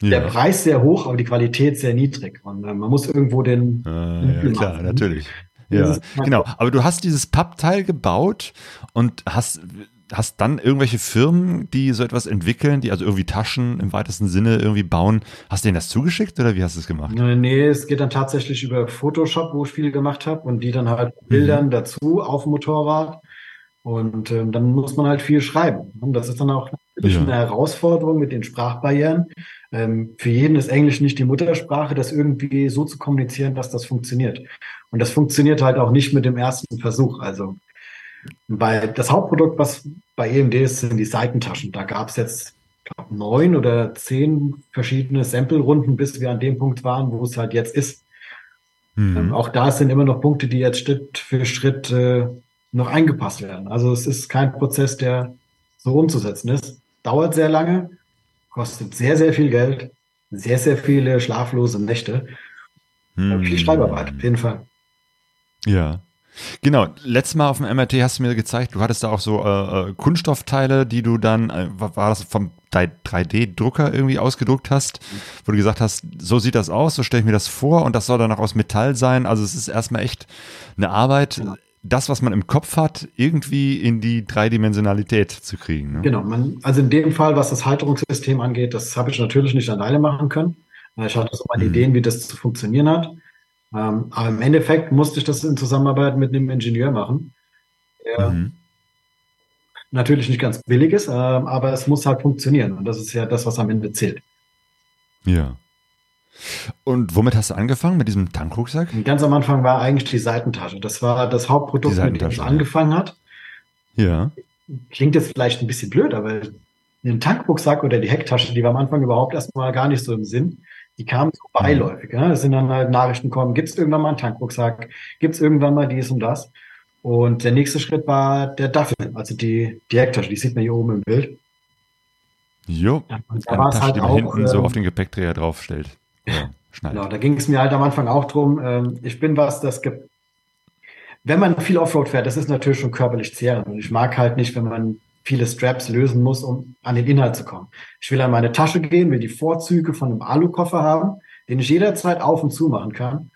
Ja. Der Preis sehr hoch, aber die Qualität sehr niedrig. Und äh, man muss irgendwo den. Äh, ja, klar, natürlich. Ja, genau. Aber du hast dieses Pappteil gebaut und hast hast dann irgendwelche Firmen, die so etwas entwickeln, die also irgendwie Taschen im weitesten Sinne irgendwie bauen. Hast du denen das zugeschickt oder wie hast du es gemacht? Nee, es geht dann tatsächlich über Photoshop, wo ich viel gemacht habe und die dann halt Bildern mhm. dazu auf dem Motorrad. Und ähm, dann muss man halt viel schreiben. Und das ist dann auch natürlich ja. eine Herausforderung mit den Sprachbarrieren. Ähm, für jeden ist Englisch nicht die Muttersprache, das irgendwie so zu kommunizieren, dass das funktioniert. Und das funktioniert halt auch nicht mit dem ersten Versuch. Also bei das Hauptprodukt, was bei EMD ist, sind die Seitentaschen. Da gab es jetzt glaub, neun oder zehn verschiedene Sample-Runden, bis wir an dem Punkt waren, wo es halt jetzt ist. Mhm. Ähm, auch da sind immer noch Punkte, die jetzt Schritt für Schritt äh, noch eingepasst werden. Also es ist kein Prozess, der so umzusetzen ist. Dauert sehr lange, kostet sehr, sehr viel Geld, sehr, sehr viele schlaflose Nächte. Mhm. Viel Schreibarbeit, auf jeden Fall. Ja. Genau, letztes Mal auf dem MRT hast du mir gezeigt, du hattest da auch so äh, äh Kunststoffteile, die du dann, äh, war das vom 3D-Drucker irgendwie ausgedruckt hast, wo du gesagt hast, so sieht das aus, so stelle ich mir das vor und das soll dann auch aus Metall sein. Also es ist erstmal echt eine Arbeit, ja. das, was man im Kopf hat, irgendwie in die Dreidimensionalität zu kriegen. Ne? Genau, man, also in dem Fall, was das Halterungssystem angeht, das habe ich natürlich nicht alleine machen können. Ich hatte so meine mhm. Ideen, wie das zu funktionieren hat. Ähm, aber im Endeffekt musste ich das in Zusammenarbeit mit einem Ingenieur machen, der mhm. natürlich nicht ganz billig ist, äh, aber es muss halt funktionieren. Und das ist ja das, was am Ende zählt. Ja. Und womit hast du angefangen? Mit diesem Tankrucksack? Ganz am Anfang war eigentlich die Seitentasche. Das war das Hauptprodukt, mit dem es angefangen hat. Ja. Klingt jetzt vielleicht ein bisschen blöd, aber den Tankrucksack oder die Hecktasche, die war am Anfang überhaupt erstmal gar nicht so im Sinn die kamen so beiläufig. Ja? Es sind dann halt Nachrichten kommen, gibt es irgendwann mal einen Tankrucksack, gibt es irgendwann mal dies und das. Und der nächste Schritt war der Duffel, also die, die Hecktasche, die sieht man hier oben im Bild. Jo, ja, da war es halt auch, hinten ähm, so auf den Gepäckträger draufstellt. Ja, genau, da ging es mir halt am Anfang auch drum. Ähm, ich bin was, das gibt. Wenn man viel Offroad fährt, das ist natürlich schon körperlich zehrend. Und ich mag halt nicht, wenn man viele Straps lösen muss, um an den Inhalt zu kommen. Ich will an meine Tasche gehen, will die Vorzüge von einem Alukoffer haben, den ich jederzeit auf und zu machen kann.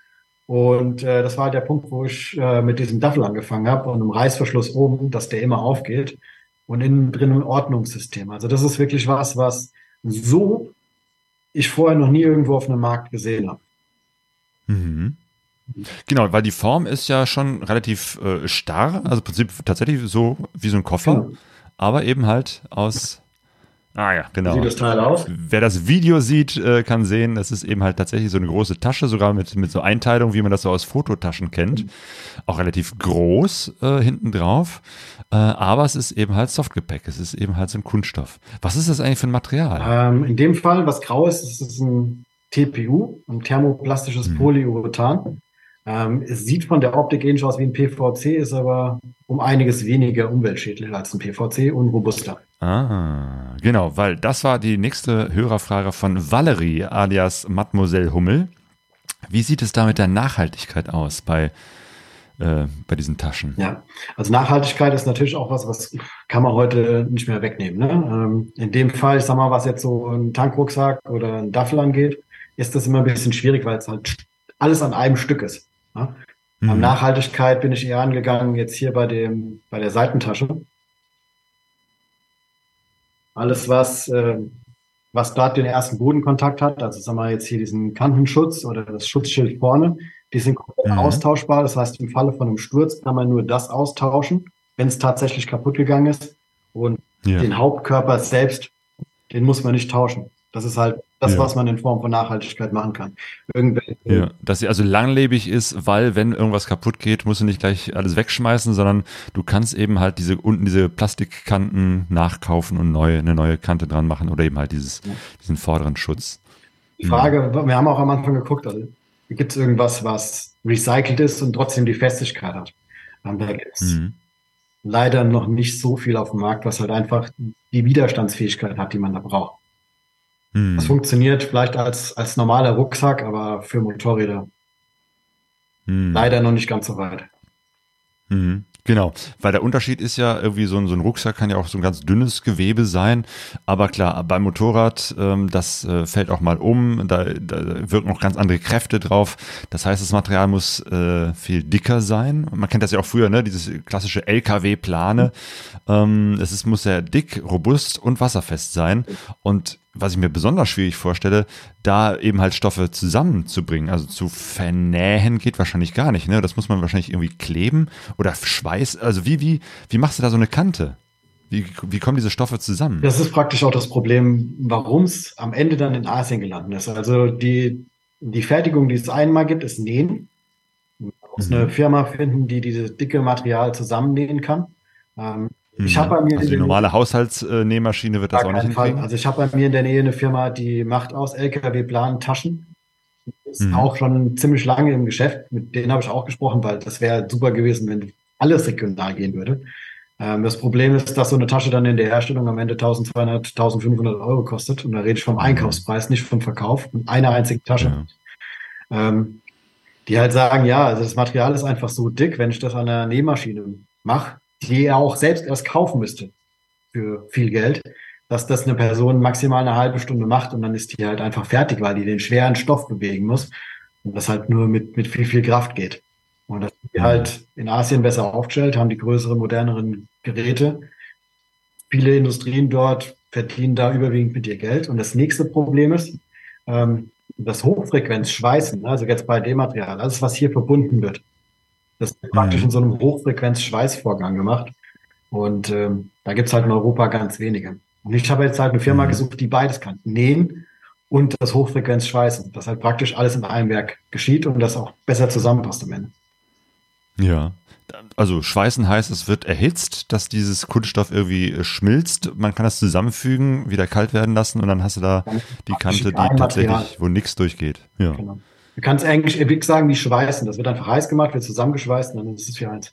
Und äh, das war halt der Punkt, wo ich äh, mit diesem Duffel angefangen habe und einem Reißverschluss oben, dass der immer aufgeht und innen drin ein Ordnungssystem. Also das ist wirklich was, was so ich vorher noch nie irgendwo auf einem Markt gesehen habe. Mhm. Genau, weil die Form ist ja schon relativ äh, starr, also im Prinzip tatsächlich so wie so ein Koffer. Genau aber eben halt aus. Ah ja, genau. Sieht das Teil aus? Wer das Video sieht, äh, kann sehen, das ist eben halt tatsächlich so eine große Tasche, sogar mit, mit so Einteilung, wie man das so aus Fototaschen kennt. Auch relativ groß äh, hinten drauf. Äh, aber es ist eben halt Softgepäck. Es ist eben halt so ein Kunststoff. Was ist das eigentlich für ein Material? Ähm, in dem Fall, was grau ist, ist es ein TPU, ein thermoplastisches mhm. Polyurethan. Ähm, es sieht von der Optik ähnlich aus wie ein PVC, ist aber um einiges weniger umweltschädlich als ein PVC und robuster. Ah, genau, weil das war die nächste Hörerfrage von Valerie alias Mademoiselle Hummel. Wie sieht es da mit der Nachhaltigkeit aus bei, äh, bei diesen Taschen? Ja, also Nachhaltigkeit ist natürlich auch was, was kann man heute nicht mehr wegnehmen. Ne? Ähm, in dem Fall, ich sag mal, was jetzt so ein Tankrucksack oder ein Duffel angeht, ist das immer ein bisschen schwierig, weil es halt alles an einem Stück ist. Ne? Mhm. Am Nachhaltigkeit bin ich eher angegangen, jetzt hier bei dem, bei der Seitentasche. Alles, was, äh, was dort den ersten Bodenkontakt hat, also sagen wir jetzt hier diesen Kantenschutz oder das Schutzschild vorne, die sind komplett mhm. austauschbar. Das heißt, im Falle von einem Sturz kann man nur das austauschen, wenn es tatsächlich kaputt gegangen ist. Und ja. den Hauptkörper selbst, den muss man nicht tauschen. Das ist halt das, ja. was man in Form von Nachhaltigkeit machen kann. Irgendwelche ja, dass sie also langlebig ist, weil wenn irgendwas kaputt geht, musst du nicht gleich alles wegschmeißen, sondern du kannst eben halt diese unten diese Plastikkanten nachkaufen und neu, eine neue Kante dran machen oder eben halt dieses, ja. diesen vorderen Schutz. Die Frage, mhm. wir haben auch am Anfang geguckt, also, gibt es irgendwas, was recycelt ist und trotzdem die Festigkeit hat? Und da gibt es mhm. leider noch nicht so viel auf dem Markt, was halt einfach die Widerstandsfähigkeit hat, die man da braucht. Hm. Das funktioniert vielleicht als, als normaler Rucksack, aber für Motorräder hm. leider noch nicht ganz so weit. Mhm. Genau, weil der Unterschied ist ja irgendwie so ein, so ein Rucksack kann ja auch so ein ganz dünnes Gewebe sein, aber klar, beim Motorrad, ähm, das äh, fällt auch mal um, da, da wirken auch ganz andere Kräfte drauf. Das heißt, das Material muss äh, viel dicker sein. Man kennt das ja auch früher, ne, dieses klassische LKW-Plane. Ähm, es ist, muss sehr dick, robust und wasserfest sein. Und was ich mir besonders schwierig vorstelle, da eben halt Stoffe zusammenzubringen. Also zu vernähen geht wahrscheinlich gar nicht. Ne? Das muss man wahrscheinlich irgendwie kleben oder Schweiß. Also wie, wie, wie machst du da so eine Kante? Wie, wie kommen diese Stoffe zusammen? Das ist praktisch auch das Problem, warum es am Ende dann in Asien gelandet ist. Also die, die Fertigung, die es einmal gibt, ist Nähen. Man muss mhm. eine Firma finden, die dieses dicke Material zusammennähen kann. Ähm, ich habe bei mir also die normale Haushaltsnähmaschine wird das auch nicht hinkriegen. Also ich habe bei mir in der Nähe eine Firma, die macht aus LKW-Planen Taschen. Ist mhm. auch schon ziemlich lange im Geschäft. Mit denen habe ich auch gesprochen, weil das wäre super gewesen, wenn alles regional gehen würde. Ähm, das Problem ist, dass so eine Tasche dann in der Herstellung am Ende 1200, 1500 Euro kostet. Und da rede ich vom mhm. Einkaufspreis, nicht vom Verkauf. Und eine einzige Tasche. Ja. Ähm, die halt sagen, ja, also das Material ist einfach so dick, wenn ich das an der Nähmaschine mache, die er auch selbst erst kaufen müsste für viel Geld, dass das eine Person maximal eine halbe Stunde macht und dann ist die halt einfach fertig, weil die den schweren Stoff bewegen muss und das halt nur mit, mit viel, viel Kraft geht. Und das sind die halt in Asien besser aufgestellt, haben die größeren, moderneren Geräte. Viele Industrien dort verdienen da überwiegend mit ihr Geld. Und das nächste Problem ist, ähm, das Hochfrequenzschweißen, also jetzt bei dem Material, alles, was hier verbunden wird, das wird praktisch mhm. in so einem Hochfrequenz-Schweißvorgang gemacht. Und ähm, da gibt's halt in Europa ganz wenige. Und ich habe jetzt halt eine Firma mhm. gesucht, die beides kann. Nähen und das Hochfrequenz-Schweißen. Dass halt praktisch alles in einem Werk geschieht und das auch besser zusammenpasst am Ende. Ja. Also Schweißen heißt, es wird erhitzt, dass dieses Kunststoff irgendwie äh, schmilzt. Man kann das zusammenfügen, wieder kalt werden lassen und dann hast du da die Kante, die tatsächlich, wo nichts durchgeht. Ja. Genau. Du kannst eigentlich wirklich sagen, wie schweißen. Das wird einfach heiß gemacht, wird zusammengeschweißt und dann ist es für eins.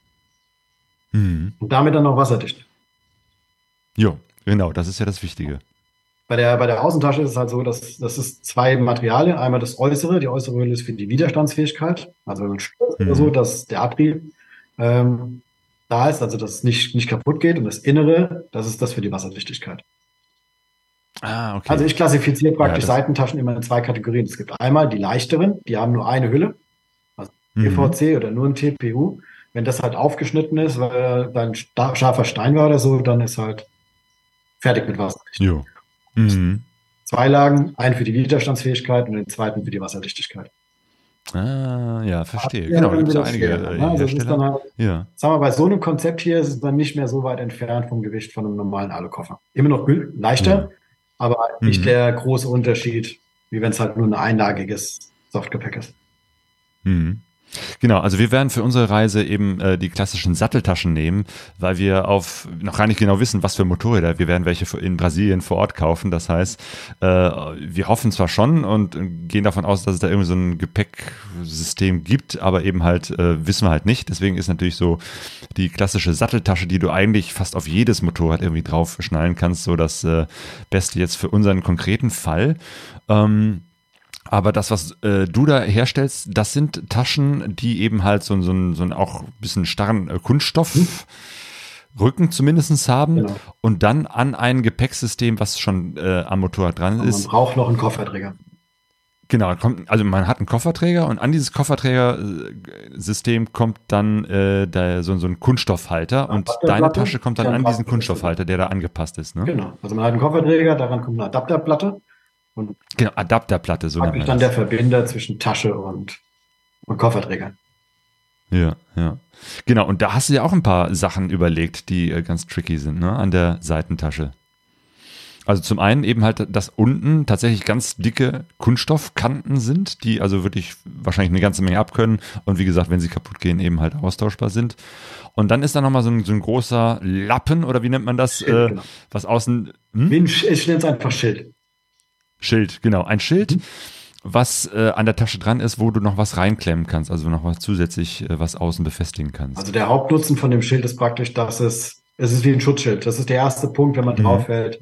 Mhm. Und damit dann noch wasserdicht. Jo, genau, das ist ja das Wichtige. Bei der, bei der Außentasche ist es halt so, dass das ist zwei Materialien. Einmal das Äußere, die äußere Hülle ist für die Widerstandsfähigkeit, also ein Sturz mhm. oder so, dass der Abrieb ähm, da ist, also dass es nicht, nicht kaputt geht. Und das Innere, das ist das für die Wasserdichtigkeit. Ah, okay. Also ich klassifiziere praktisch ja, Seitentaschen immer in zwei Kategorien. Es gibt einmal die leichteren, die haben nur eine Hülle, also PVC mhm. oder nur ein TPU. Wenn das halt aufgeschnitten ist, weil da ein scharfer Stein war oder so, dann ist halt fertig mit Wasser. Jo. Mhm. Zwei Lagen, einen für die Widerstandsfähigkeit und den zweiten für die Wasserdichtigkeit. Ah, ja, verstehe. Ja, genau, da gibt es ja einige äh, ne? also Hersteller. Halt, ja. Sagen wir, bei so einem Konzept hier ist es dann nicht mehr so weit entfernt vom Gewicht von einem normalen Alukoffer. Immer noch leichter, ja aber mhm. nicht der große Unterschied, wie wenn es halt nur ein einlagiges Softgepäck ist. Mhm. Genau, also wir werden für unsere Reise eben äh, die klassischen Satteltaschen nehmen, weil wir auf noch gar nicht genau wissen, was für Motorräder. Wir werden welche in Brasilien vor Ort kaufen. Das heißt, äh, wir hoffen zwar schon und gehen davon aus, dass es da irgendwie so ein Gepäcksystem gibt, aber eben halt äh, wissen wir halt nicht. Deswegen ist natürlich so die klassische Satteltasche, die du eigentlich fast auf jedes Motorrad irgendwie drauf schnallen kannst, so das äh, Beste jetzt für unseren konkreten Fall. Ähm, aber das, was äh, du da herstellst, das sind Taschen, die eben halt so, so, so einen auch ein bisschen starren äh, Kunststoff. Hm. Rücken zumindest haben genau. und dann an ein Gepäcksystem, was schon äh, am Motorrad dran und ist. Man braucht noch einen Kofferträger. Genau, kommt, also man hat einen Kofferträger und an dieses Kofferträgersystem kommt dann äh, der, so, so ein Kunststoffhalter und deine Tasche kommt dann an diesen Kunststoffhalter, der da angepasst ist. Ne? Genau, also man hat einen Kofferträger, daran kommt eine Adapterplatte und genau, Adapterplatte, so nennt man dann der Verbinder zwischen Tasche und, und Kofferträger. Ja, ja. Genau, und da hast du ja auch ein paar Sachen überlegt, die äh, ganz tricky sind, ne, an der Seitentasche. Also zum einen eben halt, dass unten tatsächlich ganz dicke Kunststoffkanten sind, die also wirklich wahrscheinlich eine ganze Menge abkönnen und wie gesagt, wenn sie kaputt gehen, eben halt austauschbar sind. Und dann ist da nochmal so ein, so ein großer Lappen oder wie nennt man das, Schild, äh, genau. was außen... Hm? Ich nenne es einfach Schild. Schild, genau. Ein Schild, mhm. was äh, an der Tasche dran ist, wo du noch was reinklemmen kannst, also noch was zusätzlich äh, was außen befestigen kannst. Also der Hauptnutzen von dem Schild ist praktisch, dass es, es ist wie ein Schutzschild. Das ist der erste Punkt, wenn man mhm. drauf fällt,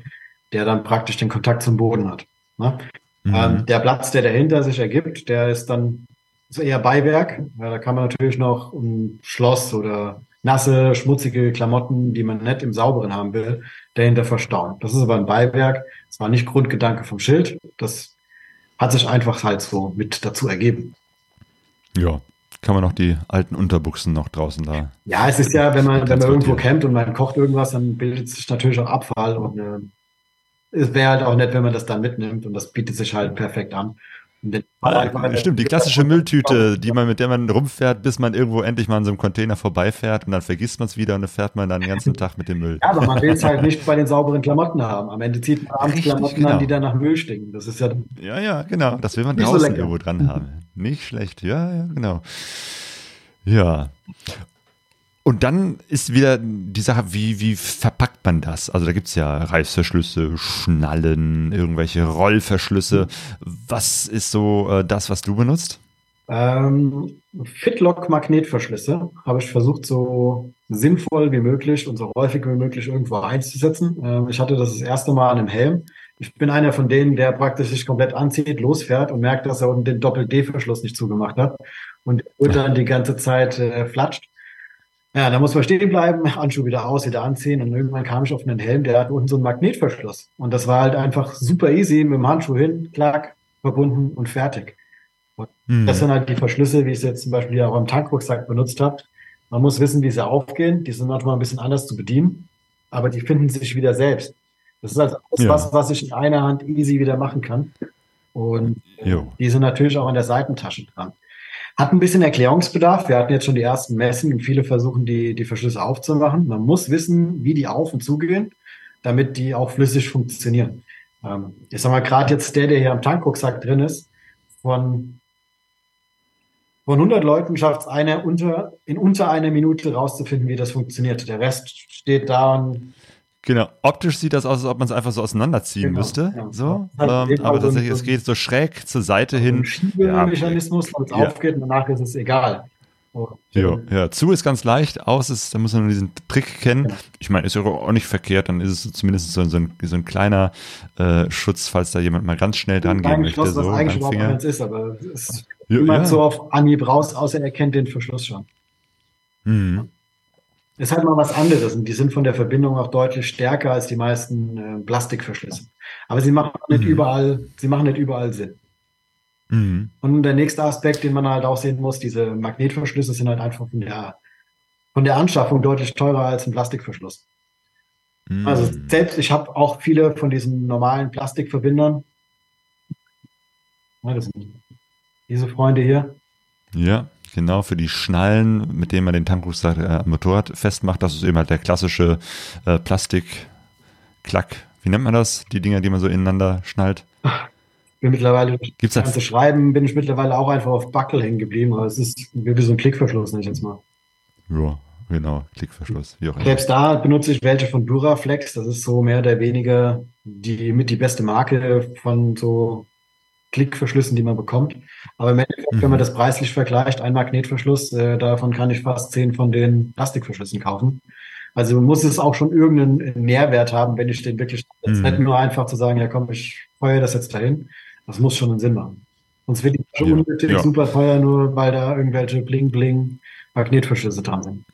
der dann praktisch den Kontakt zum Boden hat. Ne? Mhm. Ähm, der Platz, der dahinter sich ergibt, der ist dann ist eher Beiwerk. Ja, da kann man natürlich noch ein Schloss oder nasse, schmutzige Klamotten, die man nicht im Sauberen haben will, dahinter verstauen. Das ist aber ein Beiwerk. Das war nicht Grundgedanke vom Schild. Das hat sich einfach halt so mit dazu ergeben. Ja, kann man noch die alten Unterbuchsen noch draußen da. Ja, es ist ja, wenn man, wenn man irgendwo campt und man kocht irgendwas, dann bildet sich natürlich auch Abfall und äh, es wäre halt auch nett, wenn man das dann mitnimmt und das bietet sich halt perfekt an. Ah, stimmt, die klassische Mülltüte, die man, mit der man rumfährt, bis man irgendwo endlich mal an so einem Container vorbeifährt und dann vergisst man es wieder und dann fährt man dann den ganzen Tag mit dem Müll. Ja, aber man will es halt nicht bei den sauberen Klamotten haben. Am Ende zieht man abends Klamotten genau. an, die dann nach Müll stinken. Das ist ja. Ja, ja, genau. Das will man draußen so irgendwo dran haben. Nicht schlecht. Ja, ja, genau. Ja. Und dann ist wieder die Sache, wie, wie verpackt man das? Also da gibt es ja Reißverschlüsse, Schnallen, irgendwelche Rollverschlüsse. Was ist so äh, das, was du benutzt? Ähm, Fitlock-Magnetverschlüsse habe ich versucht, so sinnvoll wie möglich und so häufig wie möglich irgendwo einzusetzen. Ähm, ich hatte das das erste Mal an einem Helm. Ich bin einer von denen, der praktisch sich komplett anzieht, losfährt und merkt, dass er unten den Doppel-D-Verschluss nicht zugemacht hat und dann die ganze Zeit äh, flatscht. Ja, da muss man stehen bleiben, Handschuh wieder aus, wieder anziehen und irgendwann kam ich auf einen Helm, der hat unten so einen Magnetverschluss. Und das war halt einfach super easy, mit dem Handschuh hin, klack, verbunden und fertig. Und mhm. Das sind halt die Verschlüsse, wie ich es jetzt zum Beispiel auch am Tankrucksack benutzt habe. Man muss wissen, wie sie aufgehen. Die sind manchmal ein bisschen anders zu bedienen, aber die finden sich wieder selbst. Das ist halt alles ja. was, was ich in einer Hand easy wieder machen kann. Und jo. die sind natürlich auch an der Seitentasche dran. Hat ein bisschen Erklärungsbedarf. Wir hatten jetzt schon die ersten Messen und viele versuchen, die, die Verschlüsse aufzumachen. Man muss wissen, wie die auf und zugehen, damit die auch flüssig funktionieren. Ähm, ich sag mal, gerade jetzt der, der hier am Tankrucksack drin ist, von, von 100 Leuten schafft es einer unter, in unter einer Minute rauszufinden, wie das funktioniert. Der Rest steht da und Genau, optisch sieht das aus, als ob man es einfach so auseinanderziehen genau, müsste. Ja. So, ähm, aber tatsächlich, es geht so schräg zur Seite hin. Ein Schiebemechanismus, ja. wo es ja. aufgeht danach ist es egal. Oh, ja, ja, zu ist ganz leicht, aus ist, da muss man nur diesen Trick kennen. Genau. Ich meine, ist ja auch nicht verkehrt, dann ist es zumindest so, so, ein, so ein kleiner äh, Schutz, falls da jemand mal ganz schnell dran gehen möchte. Schloss, so, was eigentlich überhaupt ist, aber es ist ja, immer so auf Anhieb raus, außer er kennt den Verschluss schon. Mhm ist halt mal was anderes und die sind von der Verbindung auch deutlich stärker als die meisten äh, Plastikverschlüsse. Aber sie machen nicht mhm. überall, sie machen nicht überall Sinn. Mhm. Und der nächste Aspekt, den man halt auch sehen muss, diese Magnetverschlüsse sind halt einfach von der, von der Anschaffung deutlich teurer als ein Plastikverschluss. Mhm. Also selbst, ich habe auch viele von diesen normalen Plastikverbindern. Das sind diese Freunde hier. Ja. Genau, für die Schnallen, mit denen man den Tankrucksack äh, Motorrad festmacht. Das ist eben halt der klassische äh, Plastikklack. Wie nennt man das? Die Dinger, die man so ineinander schnallt? Bin mittlerweile, Gibt's das? ganze Schreiben bin ich mittlerweile auch einfach auf Backel hängen geblieben, aber es ist wie so ein Klickverschluss, nenne ich jetzt mal. Ja, genau, Klickverschluss. Selbst da benutze ich welche von Duraflex. Das ist so mehr oder weniger die mit die beste Marke von so Klickverschlüssen, die man bekommt. Aber im Endeffekt, mhm. wenn man mhm. das preislich vergleicht, ein Magnetverschluss, äh, davon kann ich fast zehn von den Plastikverschlüssen kaufen. Also muss es auch schon irgendeinen Nährwert haben, wenn ich den wirklich, mhm. nicht nur einfach zu sagen, ja komm, ich feuer das jetzt dahin. Das muss schon einen Sinn machen. Sonst wird die ja. unnötig ja. super teuer, nur weil da irgendwelche Bling-Bling Magnetverschlüsse dran sind.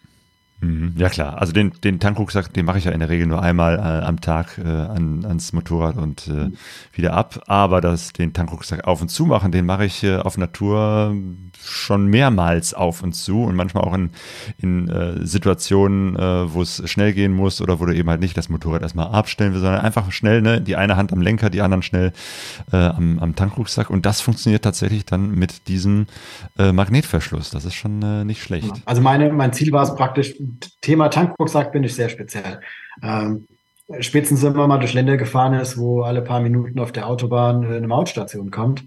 Mhm. Ja klar, also den, den Tankrucksack, den mache ich ja in der Regel nur einmal äh, am Tag äh, an, ans Motorrad und äh, wieder ab. Aber das, den Tankrucksack auf und zu machen, den mache ich äh, auf Natur schon mehrmals auf und zu und manchmal auch in, in äh, Situationen, äh, wo es schnell gehen muss oder wo du eben halt nicht das Motorrad erstmal abstellen willst, sondern einfach schnell, ne, die eine Hand am Lenker, die anderen schnell am, am Tankrucksack. Und das funktioniert tatsächlich dann mit diesem Magnetverschluss. Das ist schon nicht schlecht. Also meine, mein Ziel war es praktisch, Thema Tankrucksack bin ich sehr speziell. Ähm, spätestens wenn man mal durch Länder gefahren ist, wo alle paar Minuten auf der Autobahn äh, eine Mautstation kommt.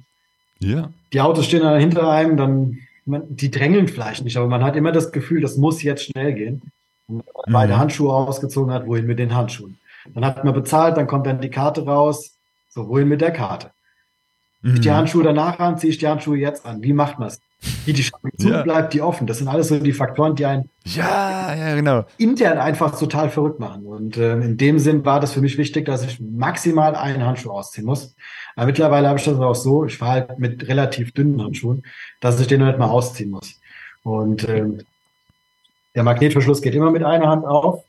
Ja. Die Autos stehen dann hinter einem, dann, man, die drängeln vielleicht nicht, aber man hat immer das Gefühl, das muss jetzt schnell gehen. Und mhm. beide Handschuhe ausgezogen hat, wohin mit den Handschuhen? Dann hat man bezahlt, dann kommt dann die Karte raus. So, wohin mit der Karte? Mhm. Ich die Handschuhe danach an, ziehe ich die Handschuhe jetzt an. Wie macht man es? Wie die Schranke zu, ja. bleibt die offen. Das sind alles so die Faktoren, die einen ja, ja, genau. intern einfach total verrückt machen. Und äh, in dem Sinn war das für mich wichtig, dass ich maximal einen Handschuh ausziehen muss. Aber mittlerweile habe ich das auch so, ich fahre halt mit relativ dünnen Handschuhen, dass ich den nicht mal ausziehen muss. Und ähm, Der Magnetverschluss geht immer mit einer Hand auf.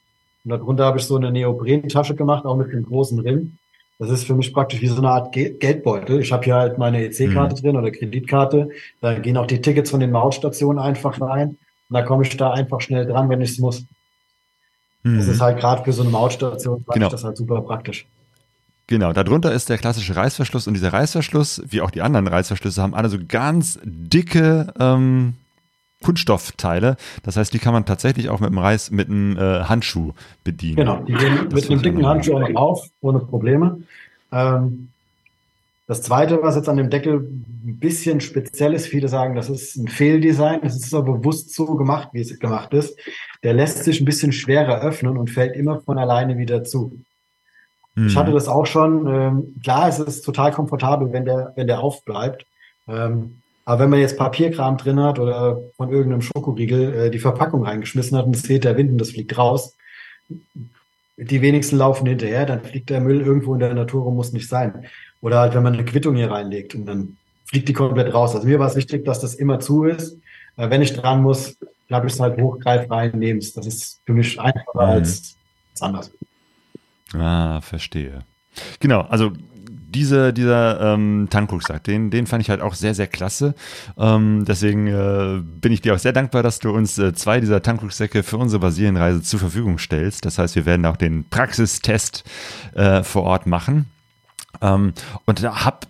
Und darunter habe ich so eine Neoprentasche gemacht, auch mit einem großen Ring. Das ist für mich praktisch wie so eine Art Geldbeutel. Ich habe hier halt meine EC-Karte mhm. drin oder Kreditkarte. Da gehen auch die Tickets von den Mautstationen einfach rein. Und da komme ich da einfach schnell dran, wenn ich es muss. Mhm. Das ist halt gerade für so eine Mautstation, genau. das halt super praktisch. Genau, darunter ist der klassische Reißverschluss und dieser Reißverschluss, wie auch die anderen Reißverschlüsse, haben alle so ganz dicke ähm, Kunststoffteile. Das heißt, die kann man tatsächlich auch mit einem Reiß, mit einem äh, Handschuh bedienen. Genau, die gehen mit einem dicken Handschuh auch auf, ohne Probleme. Ähm, das zweite, was jetzt an dem Deckel ein bisschen speziell ist, viele sagen, das ist ein Fehldesign. Das ist aber bewusst so gemacht, wie es gemacht ist. Der lässt sich ein bisschen schwerer öffnen und fällt immer von alleine wieder zu. Mhm. Ich hatte das auch schon. Ähm, klar, es ist total komfortabel, wenn der, wenn der aufbleibt. Ähm, aber wenn man jetzt Papierkram drin hat oder von irgendeinem Schokoriegel äh, die Verpackung reingeschmissen hat und es fehlt der Wind und das fliegt raus, die wenigsten laufen hinterher, dann fliegt der Müll irgendwo in der Natur rum, muss nicht sein. Oder halt, wenn man eine Quittung hier reinlegt und dann fliegt die komplett raus. Also mir war es wichtig, dass das immer zu ist. Äh, wenn ich dran muss, glaube ich es halt hochgreif rein, nehme es. Das ist für mich einfacher mhm. als, als anders. Ah, verstehe. Genau, also diese, dieser ähm, Tankrucksack, den, den fand ich halt auch sehr, sehr klasse. Ähm, deswegen äh, bin ich dir auch sehr dankbar, dass du uns äh, zwei dieser Tankrucksäcke für unsere Basilienreise zur Verfügung stellst. Das heißt, wir werden auch den Praxistest äh, vor Ort machen. Ähm, und da hab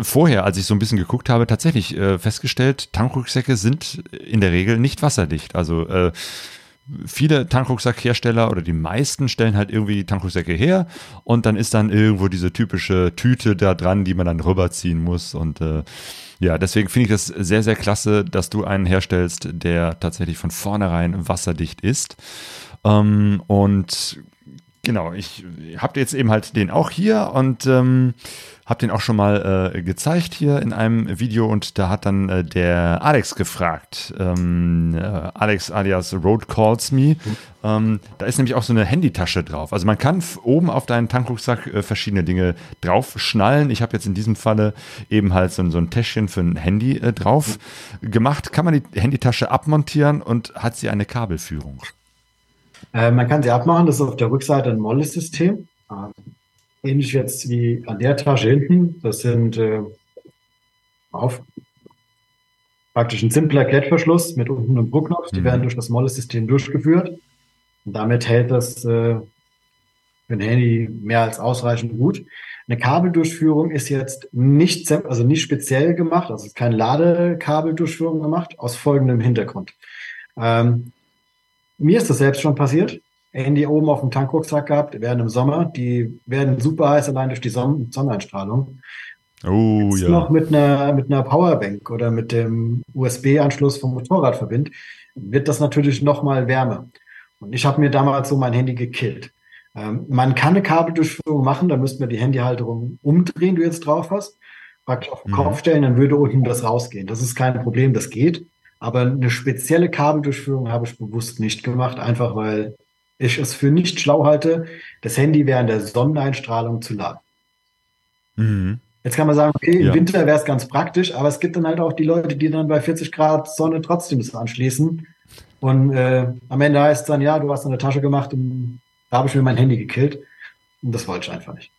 vorher, als ich so ein bisschen geguckt habe, tatsächlich äh, festgestellt, Tankrucksäcke sind in der Regel nicht wasserdicht. Also äh, viele Tankrucksackhersteller oder die meisten stellen halt irgendwie Tankrucksäcke her und dann ist dann irgendwo diese typische Tüte da dran, die man dann rüberziehen muss und äh, ja, deswegen finde ich das sehr, sehr klasse, dass du einen herstellst, der tatsächlich von vornherein wasserdicht ist. Ähm, und genau, ich habe jetzt eben halt den auch hier und ähm, habe den auch schon mal äh, gezeigt hier in einem Video und da hat dann äh, der Alex gefragt, ähm, äh, Alex alias Road Calls Me. Ähm, da ist nämlich auch so eine Handytasche drauf. Also man kann oben auf deinen Tankrucksack äh, verschiedene Dinge drauf schnallen. Ich habe jetzt in diesem Falle eben halt so, so ein Täschchen für ein Handy äh, drauf gemacht. Kann man die Handytasche abmontieren und hat sie eine Kabelführung? Äh, man kann sie abmachen. Das ist auf der Rückseite ein Molle-System. Ähm, ähnlich jetzt wie an der Tasche hinten. Das sind äh, auf praktisch ein simpler Klettverschluss mit unten einem Druckknopf. Die mhm. werden durch das Molle-System durchgeführt. Und damit hält das äh, für ein Handy mehr als ausreichend gut. Eine Kabeldurchführung ist jetzt nicht, also nicht speziell gemacht, also ist keine Ladekabeldurchführung gemacht, aus folgendem Hintergrund. Ähm, mir ist das selbst schon passiert. Handy oben auf dem Tankrucksack gehabt, während im Sommer. Die werden super heiß allein durch die Son Sonneneinstrahlung. Oh Jetzt ja. noch mit einer, mit einer Powerbank oder mit dem USB-Anschluss vom Motorrad verbindet, wird das natürlich noch mal wärmer. Und ich habe mir damals so mein Handy gekillt. Ähm, man kann eine Kabeldurchführung machen, da müsste man die Handyhalterung umdrehen, die du jetzt drauf hast, praktisch auf den mhm. Kopf stellen, dann würde unten das rausgehen. Das ist kein Problem, das geht. Aber eine spezielle Kabeldurchführung habe ich bewusst nicht gemacht, einfach weil ich es für nicht schlau halte, das Handy während der Sonneneinstrahlung zu laden. Mhm. Jetzt kann man sagen, okay, im ja. Winter wäre es ganz praktisch, aber es gibt dann halt auch die Leute, die dann bei 40 Grad Sonne trotzdem das anschließen. Und äh, am Ende heißt es dann, ja, du hast eine Tasche gemacht und da habe ich mir mein Handy gekillt. Und das wollte ich einfach nicht.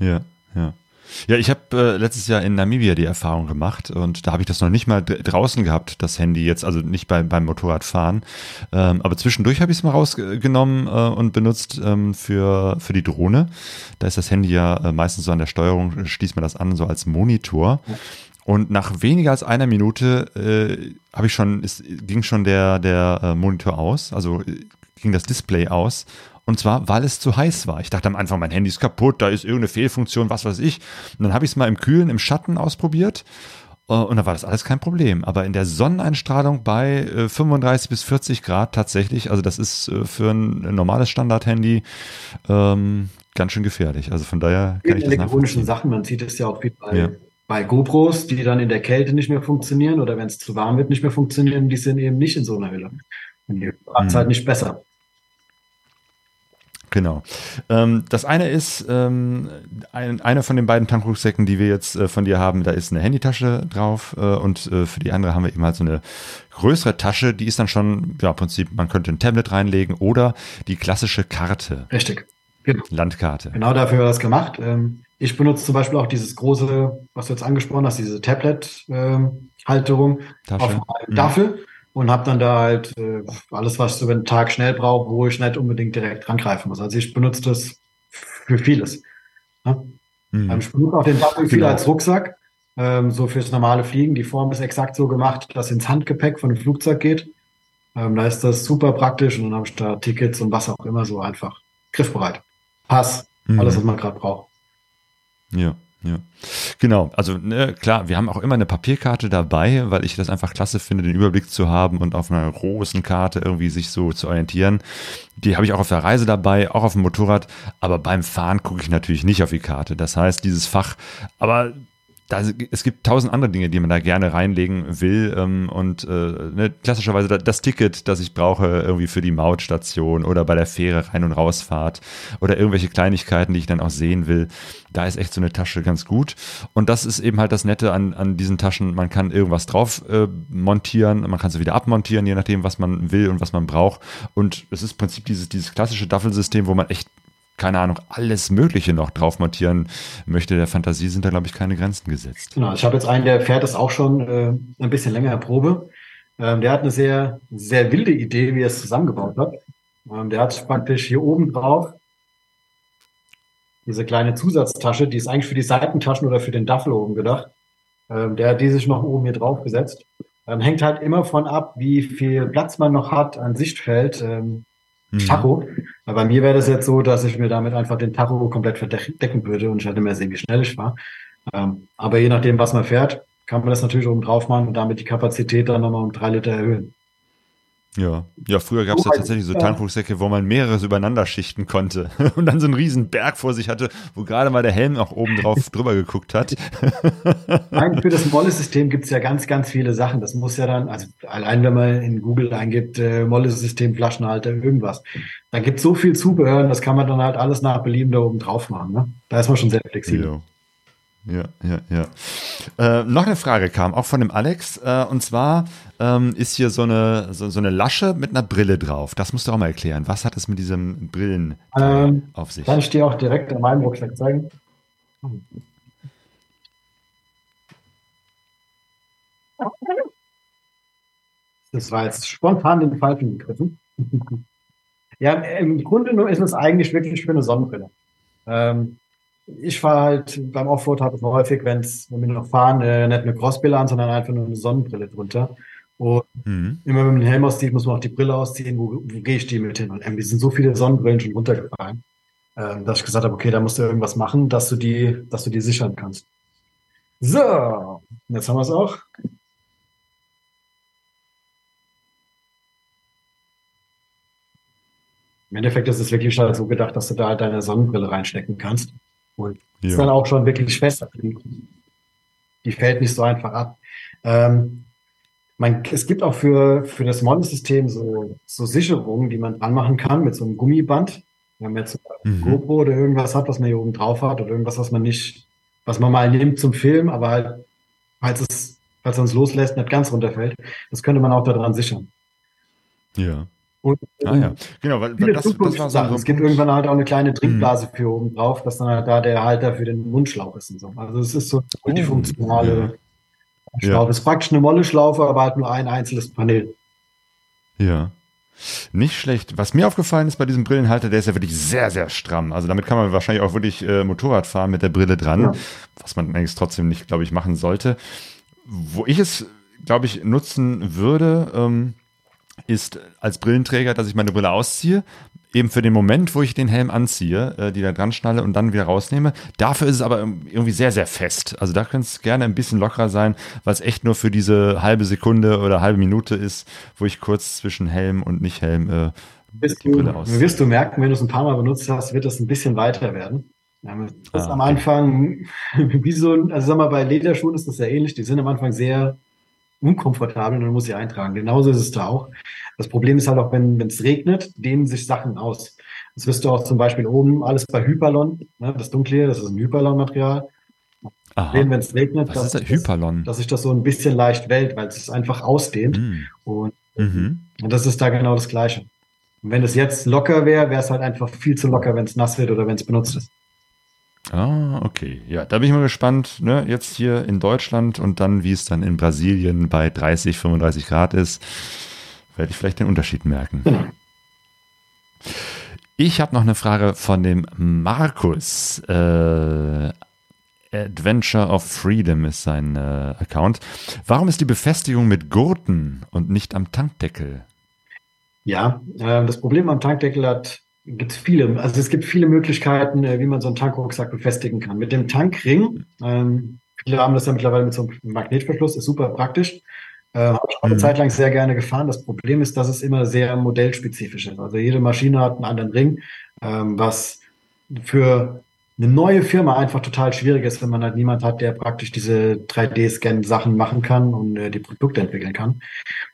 Ja, ja. Ja, ich habe äh, letztes Jahr in Namibia die Erfahrung gemacht und da habe ich das noch nicht mal draußen gehabt, das Handy jetzt, also nicht bei, beim Motorradfahren. Ähm, aber zwischendurch habe ich es mal rausgenommen äh, und benutzt ähm, für, für die Drohne. Da ist das Handy ja äh, meistens so an der Steuerung, schließt man das an, so als Monitor. Und nach weniger als einer Minute äh, habe ich schon, ist, ging schon der, der äh, Monitor aus, also äh, ging das Display aus und zwar, weil es zu heiß war. Ich dachte am Anfang, mein Handy ist kaputt, da ist irgendeine Fehlfunktion, was weiß ich. Und dann habe ich es mal im Kühlen, im Schatten ausprobiert. Äh, und da war das alles kein Problem. Aber in der Sonneneinstrahlung bei 35 äh, bis 40 Grad tatsächlich, also das ist äh, für ein normales Standard-Handy ähm, ganz schön gefährlich. Also von daher kann ich das elektronischen Sachen, man sieht es ja auch viel bei, ja. bei GoPros, die dann in der Kälte nicht mehr funktionieren oder wenn es zu warm wird, nicht mehr funktionieren, die sind eben nicht in so einer Höhle. Und die macht es hm. halt nicht besser. Genau. Ähm, das eine ist, ähm, ein, einer von den beiden Tankrucksäcken, die wir jetzt äh, von dir haben, da ist eine Handytasche drauf äh, und äh, für die andere haben wir eben halt so eine größere Tasche, die ist dann schon, ja, im Prinzip, man könnte ein Tablet reinlegen oder die klassische Karte. Richtig. Genau. Landkarte. Genau dafür war das gemacht. Ähm, ich benutze zum Beispiel auch dieses große, was du jetzt angesprochen hast, diese Tablet-Halterung Tasche. auf meinem Daffel und habe dann da halt äh, alles, was ich über den Tag schnell brauche, wo ich nicht unbedingt direkt rangreifen muss. Also ich benutze das für vieles. Ne? Mhm. Ähm, Ich benutze auch den Daffel viel Genau. als Rucksack, ähm, so fürs normale Fliegen. Die Form ist exakt so gemacht, dass ins Handgepäck von dem Flugzeug geht. Ähm, da ist das super praktisch und dann habe ich da Tickets und was auch immer so einfach griffbereit. Pass, Mhm. alles, was man gerade braucht. Ja, ja. Genau, also ne, klar, wir haben auch immer eine Papierkarte dabei, weil ich das einfach klasse finde, den Überblick zu haben und auf einer großen Karte irgendwie sich so zu orientieren. Die habe ich auch auf der Reise dabei, auch auf dem Motorrad, aber beim Fahren gucke ich natürlich nicht auf die Karte. Das heißt, dieses Fach, aber da, es gibt tausend andere Dinge, die man da gerne reinlegen will. Ähm, und äh, ne, klassischerweise da- das Ticket, das ich brauche, irgendwie für die Mautstation oder bei der Fähre Rein- und Rausfahrt oder irgendwelche Kleinigkeiten, die ich dann auch sehen will. Da ist echt so eine Tasche ganz gut. Und das ist eben halt das Nette an, an diesen Taschen. Man kann irgendwas drauf äh, montieren, man kann sie wieder abmontieren, je nachdem, was man will und was man braucht. Und es ist im Prinzip dieses, dieses klassische Daffelsystem, wo man echt keine Ahnung, alles Mögliche noch drauf montieren möchte. Der Fantasie sind da, glaube ich, keine Grenzen gesetzt. Genau, ich habe jetzt einen, der fährt das auch schon äh, ein bisschen länger Probe. Ähm, der hat eine sehr, sehr wilde Idee, wie er es zusammengebaut hat. Ähm, der hat praktisch hier oben drauf diese kleine Zusatztasche, die ist eigentlich für die Seitentaschen oder für den Duffel oben gedacht. Ähm, der hat die sich noch oben hier drauf gesetzt. Ähm, hängt halt immer von ab, wie viel Platz man noch hat an Sichtfeld. Ähm, Tacho. Weil bei mir wäre das jetzt so, dass ich mir damit einfach den Tacho komplett verdecken würde und ich hätte mehr sehen, wie schnell ich war. Ähm, aber je nachdem, was man fährt, kann man das natürlich oben drauf machen und damit die Kapazität dann nochmal um drei Liter erhöhen. Ja, ja, früher gab es ja Oh, tatsächlich so ja. Tankrucksäcke, wo man mehreres übereinander schichten konnte [LAUGHS] und dann so einen riesen Berg vor sich hatte, wo gerade mal der Helm auch oben drauf [LAUGHS] drüber geguckt hat. Nein, für das Molle-System gibt es ja ganz, ganz viele Sachen. Das muss ja dann, also allein wenn man in Google eingibt, äh, Molle-System, Flaschenhalter, irgendwas. Da gibt es so viel Zubehör, das kann man dann halt alles nach Belieben da oben drauf machen. Ne? Da ist man schon sehr flexibel. Ja. Ja, ja, ja. Äh, noch eine Frage kam auch von dem Alex äh, und zwar ähm, ist hier so eine, so, so eine Lasche mit einer Brille drauf. Das musst du auch mal erklären. Was hat es mit diesem Brillen Ähm, auf sich? Kann ich dir auch direkt an meinem Rucksack zeigen? Das war jetzt spontan den Falschen gegriffen. [LAUGHS] ja, im Grunde nur ist es eigentlich wirklich für eine Sonnenbrille. Ähm, ich fahre halt beim Offroad habe ich häufig, wenn's, wenn wir noch fahren, äh, nicht eine Crossbrille an, sondern einfach nur eine Sonnenbrille drunter. Und Mhm. immer wenn man den Helm auszieht, muss man auch die Brille ausziehen. Wo, wo gehe ich die mit hin? Und irgendwie sind so viele Sonnenbrillen schon runtergefallen, ähm, dass ich gesagt habe, okay, da musst du irgendwas machen, dass du die, dass du die sichern kannst. So, jetzt haben wir es auch. Im Endeffekt ist es wirklich halt so gedacht, dass du da halt deine Sonnenbrille reinstecken kannst. Und ist Ja. dann auch schon wirklich fest. Die, fällt nicht so einfach ab. Ähm, man, es gibt auch für, für das Molle-System so, so Sicherungen, die man dran machen kann mit so einem Gummiband. Wenn man jetzt Mhm. GoPro oder irgendwas hat, was man hier oben drauf hat oder irgendwas, was man nicht, was man mal nimmt zum Film, aber halt, falls es, falls er uns loslässt, nicht ganz runterfällt, das könnte man auch daran sichern. Ja. Und, Ah ja, genau, weil, weil das, das war so, Es gibt irgendwann halt auch eine kleine Trinkblase für oben drauf, dass dann halt da der Halter für den Mundschlauch ist und so. Also es ist so eine multifunktionale Ja. Schlaufe. Es ist praktisch eine Molle-Schlaufe, aber halt nur ein einzelnes Panel. Ja. Nicht schlecht. Was mir aufgefallen ist bei diesem Brillenhalter, der ist ja wirklich sehr, sehr stramm. Also damit kann man wahrscheinlich auch wirklich äh, Motorrad fahren mit der Brille dran, Ja. was man eigentlich trotzdem nicht, glaube ich, machen sollte. Wo ich es, glaube ich, nutzen würde, ähm, ist als Brillenträger, dass ich meine Brille ausziehe, eben für den Moment, wo ich den Helm anziehe, äh, die da dran schnalle und dann wieder rausnehme. Dafür ist es aber irgendwie sehr, sehr fest. Also da könnte es gerne ein bisschen lockerer sein, weil es echt nur für diese halbe Sekunde oder halbe Minute ist, wo ich kurz zwischen Helm und Nicht-Helm äh, Wirst die du, Brille aus. wirst du merken, wenn du es ein paar Mal benutzt hast, wird das ein bisschen weiter werden. Das ist Ah, am. Anfang [LAUGHS] wie so also sag mal, bei Lederschuhen ist das ja ähnlich. Die sind am Anfang sehr, unkomfortabel und dann muss ich eintragen. Genauso ist es da auch. Das Problem ist halt auch, wenn es regnet, dehnen sich Sachen aus. Das wirst du auch zum Beispiel oben alles bei Hyperlon, ne, das Dunkle, das ist ein Hyperlon-Material. Wenn es regnet, Was dass, ist der Hyperlon? dass sich das so ein bisschen leicht wellt, weil es einfach ausdehnt. Mm. Und, Mhm. und das ist da genau das Gleiche. Und wenn es jetzt locker wäre, wäre es halt einfach viel zu locker, wenn es nass wird oder wenn es benutzt ist. Ah, okay. Ja, da bin ich mal gespannt, ne? Jetzt hier in Deutschland und dann, wie es dann in Brasilien bei 30, 35 Grad ist, werde ich vielleicht den Unterschied merken. Ich habe noch eine Frage von dem Markus. Äh, Adventure of Freedom ist sein äh, Account. Warum ist die Befestigung mit Gurten und nicht am Tankdeckel? Ja, äh, das Problem am Tankdeckel hat, gibt es viele, also es gibt viele Möglichkeiten, äh, wie man so einen Tankrucksack befestigen kann. Mit dem Tankring, ähm, viele haben das ja mittlerweile mit so einem Magnetverschluss, ist super praktisch. Äh, Habe ich auch eine Mhm. Zeit lang sehr gerne gefahren. Das Problem ist, dass es immer sehr modellspezifisch ist. Also jede Maschine hat einen anderen Ring, ähm, was für eine neue Firma einfach total schwierig ist, wenn man halt niemand hat, der praktisch diese 3D-Scan-Sachen machen kann und äh, die Produkte entwickeln kann.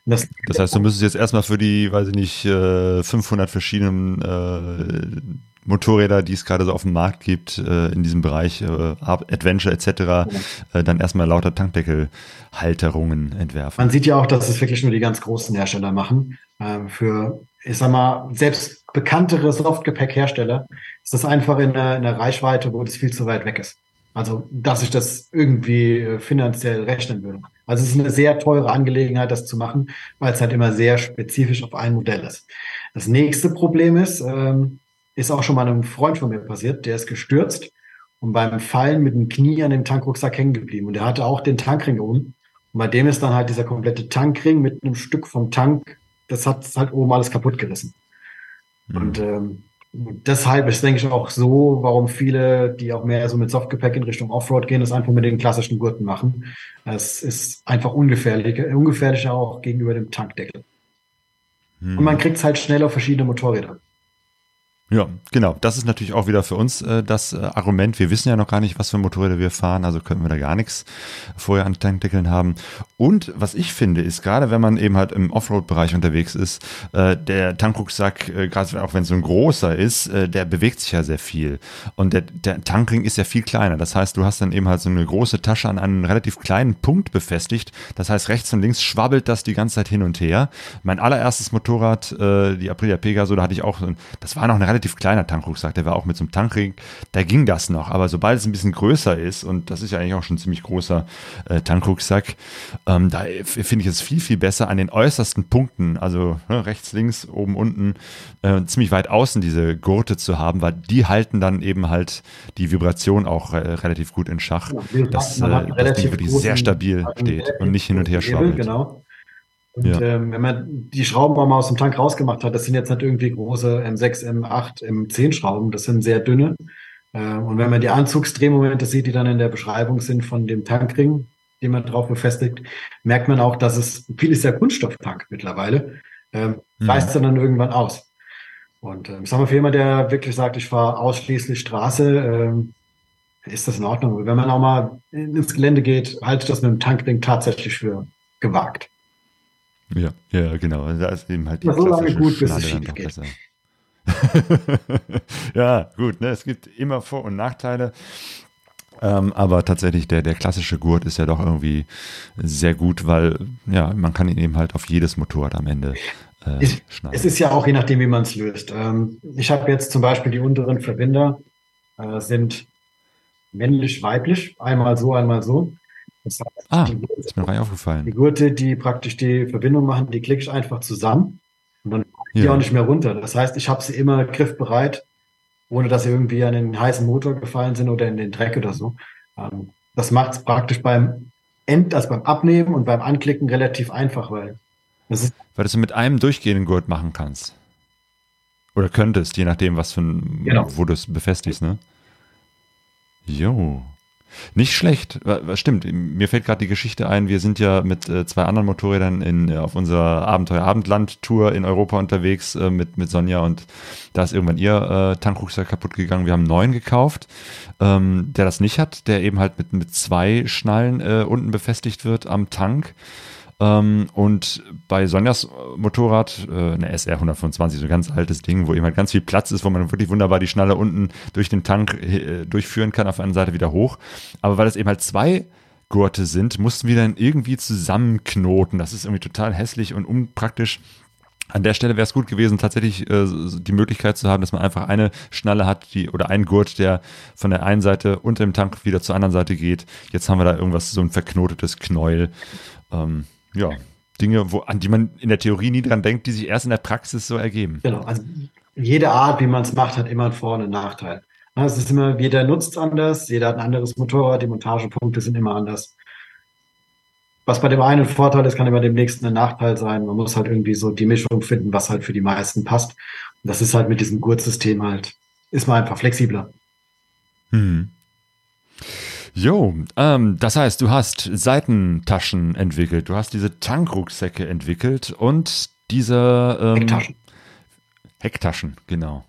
Das, Das heißt, du müsstest jetzt erstmal für die, weiß ich nicht, äh, 500 verschiedenen äh, Motorräder, die es gerade so auf dem Markt gibt, äh, in diesem Bereich, äh, Adventure etc., äh, dann erstmal lauter Tankdeckelhalterungen entwerfen. Man sieht ja auch, dass es wirklich nur die ganz großen Hersteller machen. Ähm, für, ich sag mal, selbst bekanntere Softgepäckhersteller ist das einfach in einer, in einer Reichweite, wo das viel zu weit weg ist. Also, dass ich das irgendwie äh, finanziell rechnen würde. Also, es ist eine sehr teure Angelegenheit, das zu machen, weil es halt immer sehr spezifisch auf ein Modell ist. Das nächste Problem ist, ähm, ist auch schon mal einem Freund von mir passiert, der ist gestürzt und beim Fallen mit dem Knie an dem Tankrucksack hängen geblieben. Und der hatte auch den Tankring oben. Und bei dem ist dann halt dieser komplette Tankring mit einem Stück vom Tank, das hat halt oben alles kaputt gerissen. Und ähm, deshalb ist, denke ich, auch so, warum viele, die auch mehr so mit Softgepäck in Richtung Offroad gehen, das einfach mit den klassischen Gurten machen. Es ist einfach ungefährlicher, ungefährlicher auch gegenüber dem Tankdeckel. Hm. Und man kriegt es halt schnell auf verschiedene Motorräder. Ja, genau. Das ist natürlich auch wieder für uns äh, das äh, Argument. Wir wissen ja noch gar nicht, was für Motorräder wir fahren, also können wir da gar nichts vorher an Tankdeckeln haben. Und was ich finde, ist gerade, wenn man eben halt im Offroad-Bereich unterwegs ist, äh, der Tankrucksack, äh, gerade auch wenn es so ein großer ist, äh, der bewegt sich ja sehr viel. Und der, der Tankring ist ja viel kleiner. Das heißt, du hast dann eben halt so eine große Tasche an einen relativ kleinen Punkt befestigt. Das heißt, rechts und links schwabbelt das die ganze Zeit hin und her. Mein allererstes Motorrad, äh, die Aprilia Pegaso, da hatte ich auch, das war noch ein relativ kleiner Tankrucksack, der war auch mit so einem Tankring, da ging das noch. Aber sobald es ein bisschen größer ist, und das ist ja eigentlich auch schon ein ziemlich großer äh, Tankrucksack, ähm, da finde ich es viel, viel besser an den äußersten Punkten, also ne, rechts, links, oben, unten, äh, ziemlich weit außen diese Gurte zu haben, weil die halten dann eben halt die Vibration auch äh, relativ gut in Schach, Wie dass, äh, einen das Ding relativ wirklich sehr stabil steht relativ und nicht hin und her schwabbelt. Genau. Und Ja. ähm, wenn man die Schrauben auch mal aus dem Tank rausgemacht hat, das sind jetzt nicht irgendwie große M6, M8, M10 Schrauben, das sind sehr dünne. Äh, und wenn man die Anzugsdrehmomente sieht, die dann in der Beschreibung sind von dem Tankring, den man drauf befestigt, merkt man auch, dass es viel ist ja Kunststofftank mittlerweile. Ähm, Mhm. Reißt dann, dann irgendwann aus. Und ähm, ich sag mal, für jemand, der wirklich sagt, ich fahre ausschließlich Straße, ähm, ist das in Ordnung. Wenn man auch mal ins Gelände geht, halte ich das mit dem Tankring tatsächlich für gewagt. Ja, ja, genau. Da ist eben halt die so lange gut, bis es schief geht. [LAUGHS] ja, gut, ne? es gibt immer Vor- und Nachteile. Ähm, aber tatsächlich, der, der klassische Gurt ist ja doch irgendwie sehr gut, weil ja, man kann ihn eben halt auf jedes Motorrad am Ende äh, Ich, schneiden. es ist ja auch je nachdem, wie man es löst. Ähm, ich habe jetzt zum Beispiel die unteren Verbinder äh, sind männlich-weiblich, einmal so, einmal so. Das heißt, ah, die, ist mir rein die aufgefallen. Gurte, die praktisch die Verbindung machen, die klicke ich einfach zusammen und dann kommt die Ja. auch nicht mehr runter. Das heißt, ich habe sie immer griffbereit, ohne dass sie irgendwie an den heißen Motor gefallen sind oder in den Dreck oder so. Ähm, das macht es praktisch beim End, also beim Abnehmen und beim Anklicken relativ einfach, weil das ist Weil du es mit einem durchgehenden Gurt machen kannst. Oder könntest, je nachdem, was für ein, Genau. wo du es befestigst, ne? Jo. Nicht schlecht. Stimmt, mir fällt gerade die Geschichte ein, wir sind ja mit äh, zwei anderen Motorrädern in, äh, auf unserer Abenteuer-Abendland-Tour in Europa unterwegs äh, mit, mit Sonja und da ist irgendwann ihr äh, Tankrucksack kaputt gegangen. Wir haben einen neuen gekauft, ähm, der das nicht hat, der eben halt mit, mit zwei Schnallen äh, unten befestigt wird am Tank. Ähm, und bei Sonjas Motorrad, äh, eine SR 125, so ein ganz altes Ding, wo eben halt ganz viel Platz ist, wo man wirklich wunderbar die Schnalle unten durch den Tank äh, durchführen kann, auf einer Seite wieder hoch. Aber weil es eben halt zwei Gurte sind, mussten wir dann irgendwie zusammenknoten. Das ist irgendwie total hässlich und unpraktisch. An der Stelle wäre es gut gewesen, tatsächlich äh, die Möglichkeit zu haben, dass man einfach eine Schnalle hat, die oder einen Gurt, der von der einen Seite unter dem Tank wieder zur anderen Seite geht. Jetzt haben wir da irgendwas, so ein verknotetes Knäuel. Ähm, ja, Dinge, wo, an die man in der Theorie nie dran denkt, die sich erst in der Praxis so ergeben. Genau, also jede Art, wie man es macht, hat immer einen Vor- und einen Nachteil. Es ist immer, jeder nutzt anders, jeder hat ein anderes Motorrad, die Montagepunkte sind immer anders. Was bei dem einen ein Vorteil ist, kann immer dem nächsten ein Nachteil sein. Man muss halt irgendwie so die Mischung finden, was halt für die meisten passt. Und das ist halt mit diesem Gurtsystem halt, ist man einfach flexibler. Hm. Jo, ähm, das heißt, du hast Seitentaschen entwickelt, du hast diese Tankrucksäcke entwickelt und diese ähm, Hecktaschen. Hecktaschen, genau.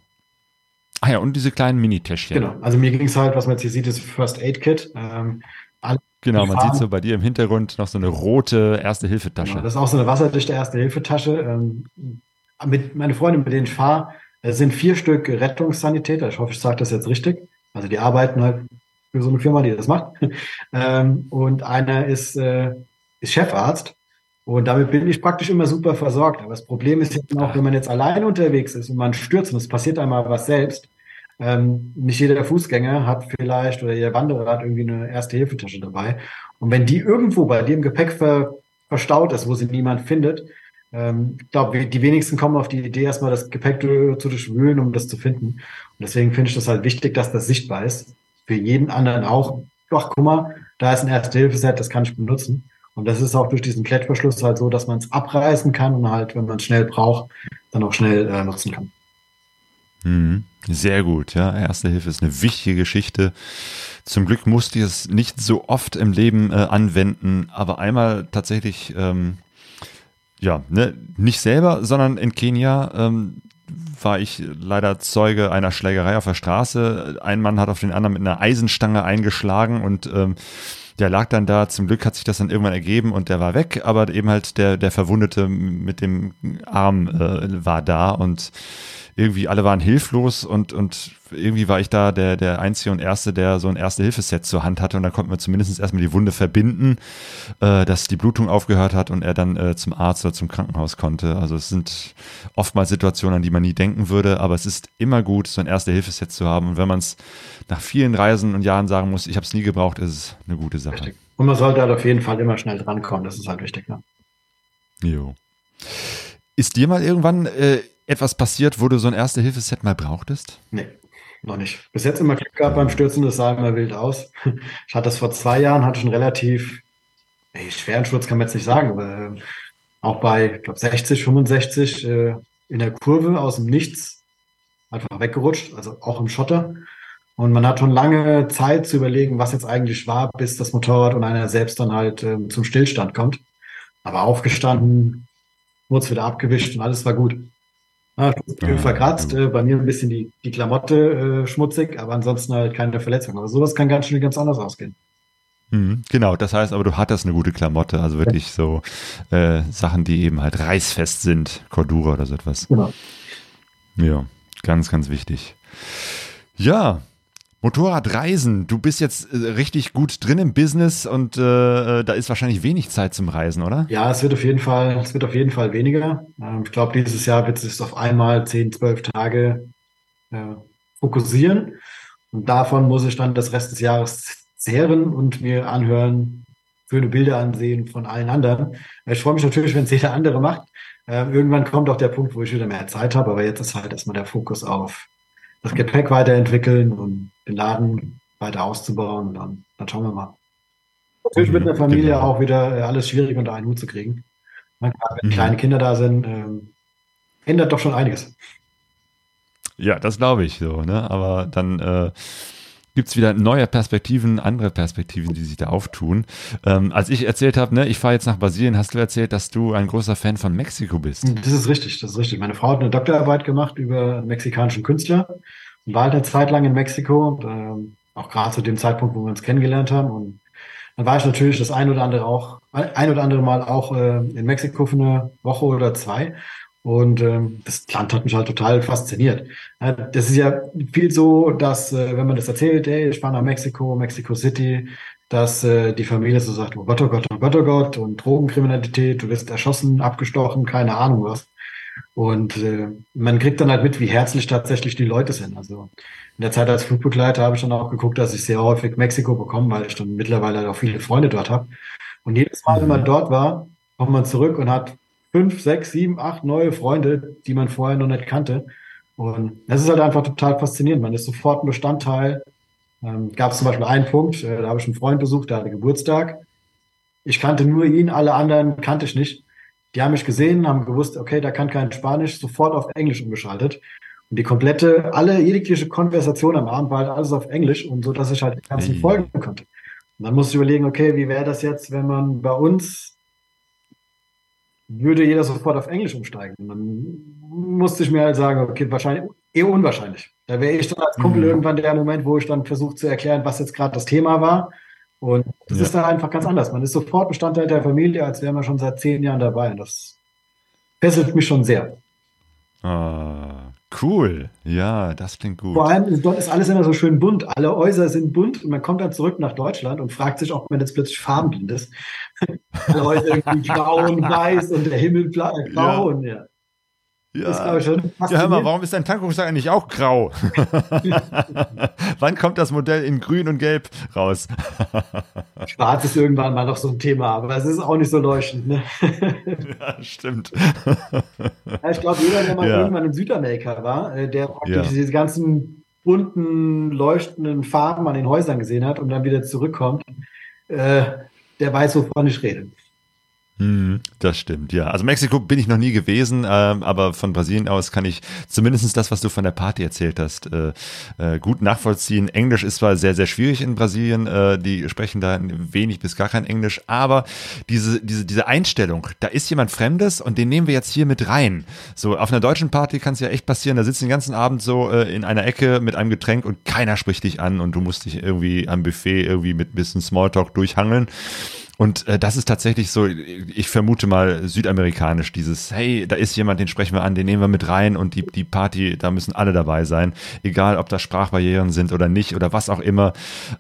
Ah ja, und diese kleinen Mini-Täschchen. Genau, also mir ging es halt, was man jetzt hier sieht, ist First Aid Kit. Ähm, genau, man sieht so bei dir im Hintergrund noch so eine rote Erste-Hilfe-Tasche. Genau, das ist auch so eine wasserdichte Erste-Hilfe-Tasche. Ähm, mit, meine Freunde, mit denen ich fahre, sind vier Stück Rettungssanitäter. Ich hoffe, ich sage das jetzt richtig. Also die arbeiten halt für so eine Firma, die das macht. [LAUGHS] ähm, und einer ist, äh, ist Chefarzt. Und damit bin ich praktisch immer super versorgt. Aber das Problem ist jetzt auch, wenn man jetzt alleine unterwegs ist und man stürzt und es passiert einmal was selbst, ähm, nicht jeder Fußgänger hat vielleicht oder jeder Wanderer hat irgendwie eine Erste-Hilfetasche dabei. Und wenn die irgendwo bei dir im Gepäck ver, verstaut ist, wo sie niemand findet, ähm, ich glaube, die wenigsten kommen auf die Idee, erstmal das Gepäck zu durchwühlen, um das zu finden. Und deswegen finde ich das halt wichtig, dass das sichtbar ist. Für jeden anderen auch. Ach, guck mal, da ist ein Erste-Hilfe-Set, das kann ich benutzen. Und das ist auch durch diesen Klettverschluss halt so, dass man es abreißen kann und halt, wenn man es schnell braucht, dann auch schnell äh, nutzen kann. Mhm. Sehr gut, ja. Erste Hilfe ist eine wichtige Geschichte. Zum Glück musste ich es nicht so oft im Leben äh, anwenden, aber einmal tatsächlich, ähm, ja, ne, nicht selber, sondern in Kenia ähm, war ich leider Zeuge einer Schlägerei auf der Straße. Ein Mann hat auf den anderen mit einer Eisenstange eingeschlagen und ähm, der lag dann da, zum Glück hat sich das dann irgendwann ergeben und der war weg, aber eben halt der, der Verwundete mit dem Arm äh, war da und irgendwie alle waren hilflos und, und irgendwie war ich da der, der Einzige und Erste, der so ein Erste-Hilfe-Set zur Hand hatte und dann konnten wir zumindest erstmal die Wunde verbinden, äh, dass die Blutung aufgehört hat und er dann äh, zum Arzt oder zum Krankenhaus konnte. Also es sind oftmals Situationen, an die man nie denken würde, aber es ist immer gut, so ein Erste-Hilfe-Set zu haben und wenn man es nach vielen Reisen und Jahren sagen muss, ich habe es nie gebraucht, ist es eine gute Sache. Richtig. Und man sollte halt auf jeden Fall immer schnell drankommen, das ist halt wichtig. Ne? Jo. Ist dir mal irgendwann äh, etwas passiert, wo du so ein Erste-Hilfe-Set mal brauchtest? Nee, noch nicht. Bis jetzt immer Glück gehabt beim Stürzen, das sah immer wild aus. [LAUGHS] Ich hatte das vor zwei Jahren, hatte schon relativ, ey, schweren Sturz kann man jetzt nicht sagen, aber äh, auch bei, ich glaube, 60, 65 äh, in der Kurve aus dem Nichts einfach weggerutscht, also auch im Schotter. Und man hat schon lange Zeit zu überlegen, was jetzt eigentlich war, bis das Motorrad und einer selbst dann halt äh, zum Stillstand kommt. Aber aufgestanden, wurde es wieder abgewischt und alles war gut. Ah, ja, verkratzt, äh, bei mir ein bisschen die, die Klamotte äh, schmutzig, aber ansonsten halt keine Verletzung. Aber sowas kann ganz schnell ganz anders ausgehen. Mhm, genau, das heißt aber, du hattest eine gute Klamotte, also wirklich so äh, Sachen, die eben halt reißfest sind, Cordura oder so etwas. Genau. Ja, ganz, ganz wichtig. Ja, Motorradreisen, du bist jetzt äh, richtig gut drin im Business und äh, da ist wahrscheinlich wenig Zeit zum Reisen, oder? Ja, es wird auf jeden Fall, es wird auf jeden Fall weniger. Ähm, ich glaube, dieses Jahr wird es auf einmal 10, 12 Tage äh, fokussieren. Und davon muss ich dann das Rest des Jahres zehren und mir anhören, schöne Bilder ansehen von allen anderen. Ich freue mich natürlich, wenn es jeder andere macht. Ähm, irgendwann kommt auch der Punkt, wo ich wieder mehr Zeit habe, aber jetzt ist halt erstmal der Fokus auf das Gepäck weiterentwickeln und den Laden weiter auszubauen. Und dann, dann schauen wir mal. Natürlich mit der Familie genau. auch wieder äh, alles schwierig unter einen Hut zu kriegen. Wenn mhm. kleine Kinder da sind, ähm, ändert doch schon einiges. Ja, das glaube ich so, ne? Aber dann äh, gibt es wieder neue Perspektiven, andere Perspektiven, die sich da auftun. Ähm, als ich erzählt habe, ne, ich fahre jetzt nach Brasilien, hast du erzählt, dass du ein großer Fan von Mexiko bist. Das ist richtig, das ist richtig. Meine Frau hat eine Doktorarbeit gemacht über mexikanischen Künstler und war halt eine Zeit lang in Mexiko und ähm, auch gerade zu dem Zeitpunkt, wo wir uns kennengelernt haben. Und dann war ich natürlich das ein oder andere auch, ein oder andere Mal auch äh, in Mexiko für eine Woche oder zwei. Und ähm, das Land hat mich halt total fasziniert. Äh, das ist ja viel so, dass, äh, wenn man das erzählt, ey, ich fahre nach Mexiko, Mexico City, dass äh, die Familie so sagt, oh Gott, oh Gott, oh Gott, oh Gott, und Drogenkriminalität, du wirst erschossen, abgestochen, keine Ahnung was. Und äh, man kriegt dann halt mit, wie herzlich tatsächlich die Leute sind. Also in der Zeit als Flugbegleiter habe ich dann auch geguckt, dass ich sehr häufig Mexiko bekomme, weil ich dann mittlerweile auch viele Freunde dort habe. Und jedes Mal, wenn man dort war, kommt man zurück und hat fünf, sechs, sieben, acht neue Freunde, die man vorher noch nicht kannte. Und das ist halt einfach total faszinierend. Man ist sofort ein Bestandteil. Ähm, Gab es zum Beispiel einen Punkt, äh, da habe ich einen Freund besucht, der hatte Geburtstag. Ich kannte nur ihn, alle anderen kannte ich nicht. Die haben mich gesehen, haben gewusst, okay, da kann kein Spanisch, sofort auf Englisch umgeschaltet. Und die komplette, alle jegliche Konversation am Abend war halt alles auf Englisch und so, dass ich halt die ganzen folgen konnte. Und dann musste ich überlegen, okay, wie wäre das jetzt, wenn man bei uns würde jeder sofort auf Englisch umsteigen? Dann musste ich mir halt sagen, okay, wahrscheinlich eher unwahrscheinlich. Da wäre ich dann als Kumpel mhm. irgendwann der Moment, wo ich dann versuche zu erklären, was jetzt gerade das Thema war. Und das ja. ist dann einfach ganz anders. Man ist sofort Bestandteil der Familie, als wäre man schon seit zehn Jahren dabei. Und das fesselt mich schon sehr. Ah, cool. Ja, das klingt gut. Vor allem, dort ist alles immer so schön bunt. Alle Häuser sind bunt und man kommt dann zurück nach Deutschland und fragt sich, ob man jetzt plötzlich farbenblind ist. [LAUGHS] Alle Häuser irgendwie [LAUGHS] grau und weiß und der Himmel grau ja. und ja. Ja, ja hör mal, warum ist dein Tankrucksack eigentlich auch grau? [LAUGHS] Wann kommt das Modell in grün und gelb raus? Schwarz ist irgendwann mal noch so ein Thema, aber es ist auch nicht so leuchtend. Ne? [LAUGHS] ja, stimmt. Ja, ich glaube, jeder, der mal ja. irgendwann in Südamerika war, äh, der ja. diese ganzen bunten, leuchtenden Farben an den Häusern gesehen hat und dann wieder zurückkommt, äh, der weiß, wovon ich rede. Hm, das stimmt, ja. Also Mexiko bin ich noch nie gewesen, ähm, aber von Brasilien aus kann ich zumindest das, was du von der Party erzählt hast, äh, äh, gut nachvollziehen. Englisch ist zwar sehr, sehr schwierig in Brasilien, äh, die sprechen da wenig bis gar kein Englisch, aber diese, diese, diese Einstellung, da ist jemand Fremdes und den nehmen wir jetzt hier mit rein. So, auf einer deutschen Party kann es ja echt passieren, da sitzen den ganzen Abend so in einer Ecke mit einem Getränk und keiner spricht dich an und du musst dich irgendwie am Buffet irgendwie mit ein bisschen Smalltalk durchhangeln. Und äh, das ist tatsächlich so, ich vermute mal südamerikanisch, dieses, hey, da ist jemand, den sprechen wir an, den nehmen wir mit rein und die, die Party, da müssen alle dabei sein, egal ob da Sprachbarrieren sind oder nicht oder was auch immer.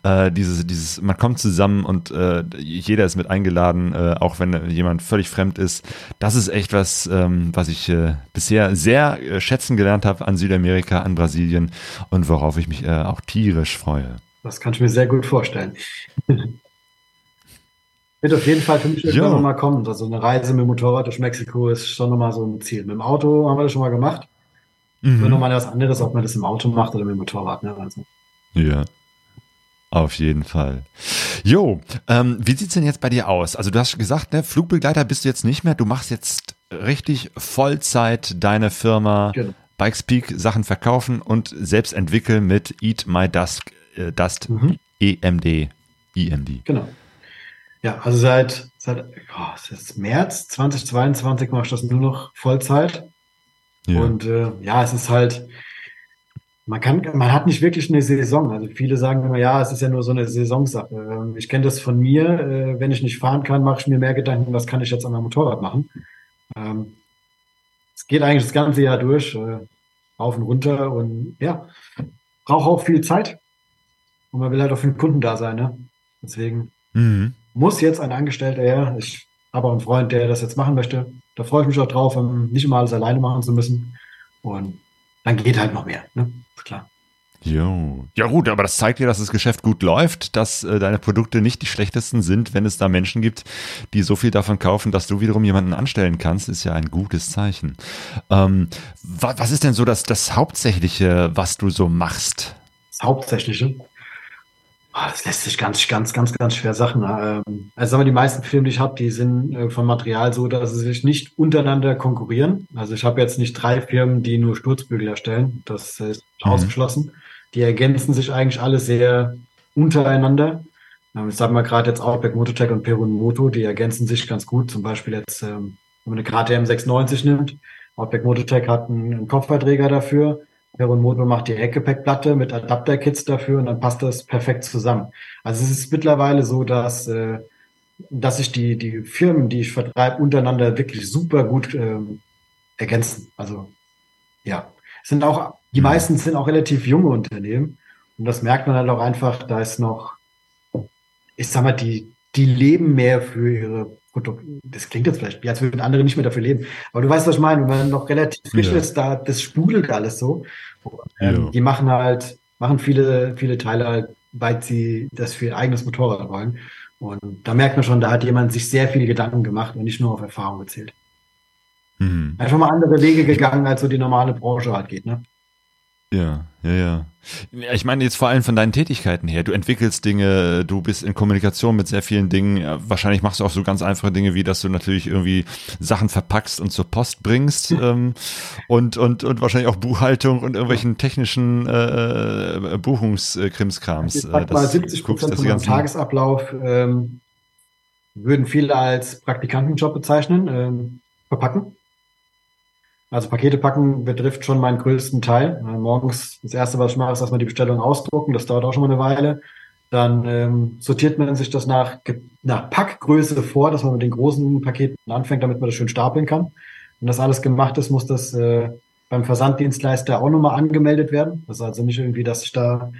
Äh, dieses, dieses, man kommt zusammen und äh, jeder ist mit eingeladen, äh, auch wenn jemand völlig fremd ist. Das ist echt was, ähm, was ich äh, bisher sehr äh, schätzen gelernt habe an Südamerika, an Brasilien und worauf ich mich äh, auch tierisch freue. Das kann ich mir sehr gut vorstellen. [LAUGHS] Wird auf jeden Fall für mich irgendwann nochmal kommen. Also eine Reise mit dem Motorrad durch Mexiko ist schon nochmal so ein Ziel. Mit dem Auto haben wir das schon mal gemacht. Mhm. Wird nochmal was anderes, ob man das im Auto macht oder mit dem Motorrad. Ne? Also. Ja. Auf jeden Fall. Jo, ähm, wie sieht's denn jetzt bei dir aus? Also du hast gesagt, ne, Flugbegleiter bist du jetzt nicht mehr. Du machst jetzt richtig Vollzeit deine Firma genau. Bikespeak Sachen verkaufen und selbst entwickeln mit Eat My Dust, äh, Dust mhm. EMD, EMD. Genau. Ja, also seit, seit oh, März 2022 mache ich das nur noch Vollzeit. Ja. Und äh, ja, es ist halt, man kann, man hat nicht wirklich eine Saison. Also viele sagen immer, ja, es ist ja nur so eine Saisonsache. Ähm, ich kenne das von mir. Äh, wenn ich nicht fahren kann, mache ich mir mehr Gedanken, was kann ich jetzt an meinem Motorrad machen. Ähm, es geht eigentlich das ganze Jahr durch, äh, rauf und runter und ja, braucht auch viel Zeit. Und man will halt auch für den Kunden da sein. Ne? Deswegen. Mhm muss jetzt ein Angestellter her. Ich habe auch einen Freund, der das jetzt machen möchte. Da freue ich mich auch drauf, nicht immer alles alleine machen zu müssen. Und dann geht halt noch mehr, ne? Ist klar. Jo. Ja gut, aber das zeigt dir, dass das Geschäft gut läuft, dass äh, deine Produkte nicht die schlechtesten sind, wenn es da Menschen gibt, die so viel davon kaufen, dass du wiederum jemanden anstellen kannst, ist ja ein gutes Zeichen. Ähm, wa was ist denn so das, das Hauptsächliche, was du so machst? Das Hauptsächliche? Ah, das lässt sich ganz, ganz, ganz, ganz schwer Sachen. Ähm, also sagen wir, die meisten Filme, die ich habe, die sind äh, vom Material so, dass sie sich nicht untereinander konkurrieren. Also ich habe jetzt nicht drei Firmen, die nur Sturzbügel erstellen. Das ist mhm. ausgeschlossen. Die ergänzen sich eigentlich alle sehr untereinander. Ähm, ich sage mal gerade jetzt Outback Mototech und Perun Moto, die ergänzen sich ganz gut. Zum Beispiel jetzt, ähm, wenn man eine KTM 690 nimmt, Outback Mototech hat einen, einen Kopfballträger dafür Heron Motor macht die Heckgepäckplatte mit Adapter-Kits dafür und dann passt das perfekt zusammen. Also es ist mittlerweile so, dass, äh, dass sich die, die Firmen, die ich vertreibe, untereinander wirklich super gut ähm, ergänzen. Also ja, sind auch, die mhm. meisten sind auch relativ junge Unternehmen und das merkt man halt auch einfach, da ist noch, ich sag mal, die, die leben mehr für ihre Produkte. Das klingt jetzt vielleicht, als würden andere nicht mehr dafür leben. Aber du weißt, was ich meine. Wenn man noch relativ frisch ja. ist, da, das sprudelt alles so. Ähm, ja. Die machen halt, machen viele, viele Teile halt, weil sie das für ihr eigenes Motorrad wollen. Und da merkt man schon, da hat jemand sich sehr viele Gedanken gemacht und nicht nur auf Erfahrung gezählt. Mhm. Einfach mal andere Wege gegangen, als so die normale Branche halt geht, ne? Ja, ja, ja. Ich meine jetzt vor allem von deinen Tätigkeiten her. Du entwickelst Dinge, du bist in Kommunikation mit sehr vielen Dingen. Wahrscheinlich machst du auch so ganz einfache Dinge, wie dass du natürlich irgendwie Sachen verpackst und zur Post bringst [LAUGHS] ähm, und, und, und wahrscheinlich auch Buchhaltung und irgendwelchen technischen äh, Buchungskrimskrams. Ich sag mal, 70 Prozent von meinem Tagesablauf ähm, würden viele als Praktikantenjob bezeichnen, ähm, verpacken. Also Pakete packen betrifft schon meinen größten Teil. Äh, morgens das erste, was ich mache, ist erstmal die Bestellung ausdrucken. Das dauert auch schon mal eine Weile. Dann ähm, sortiert man sich das nach, nach Packgröße vor, dass man mit den großen Paketen anfängt, damit man das schön stapeln kann. Wenn das alles gemacht ist, muss das äh, beim Versanddienstleister auch nochmal angemeldet werden. Das ist also nicht irgendwie, dass sich da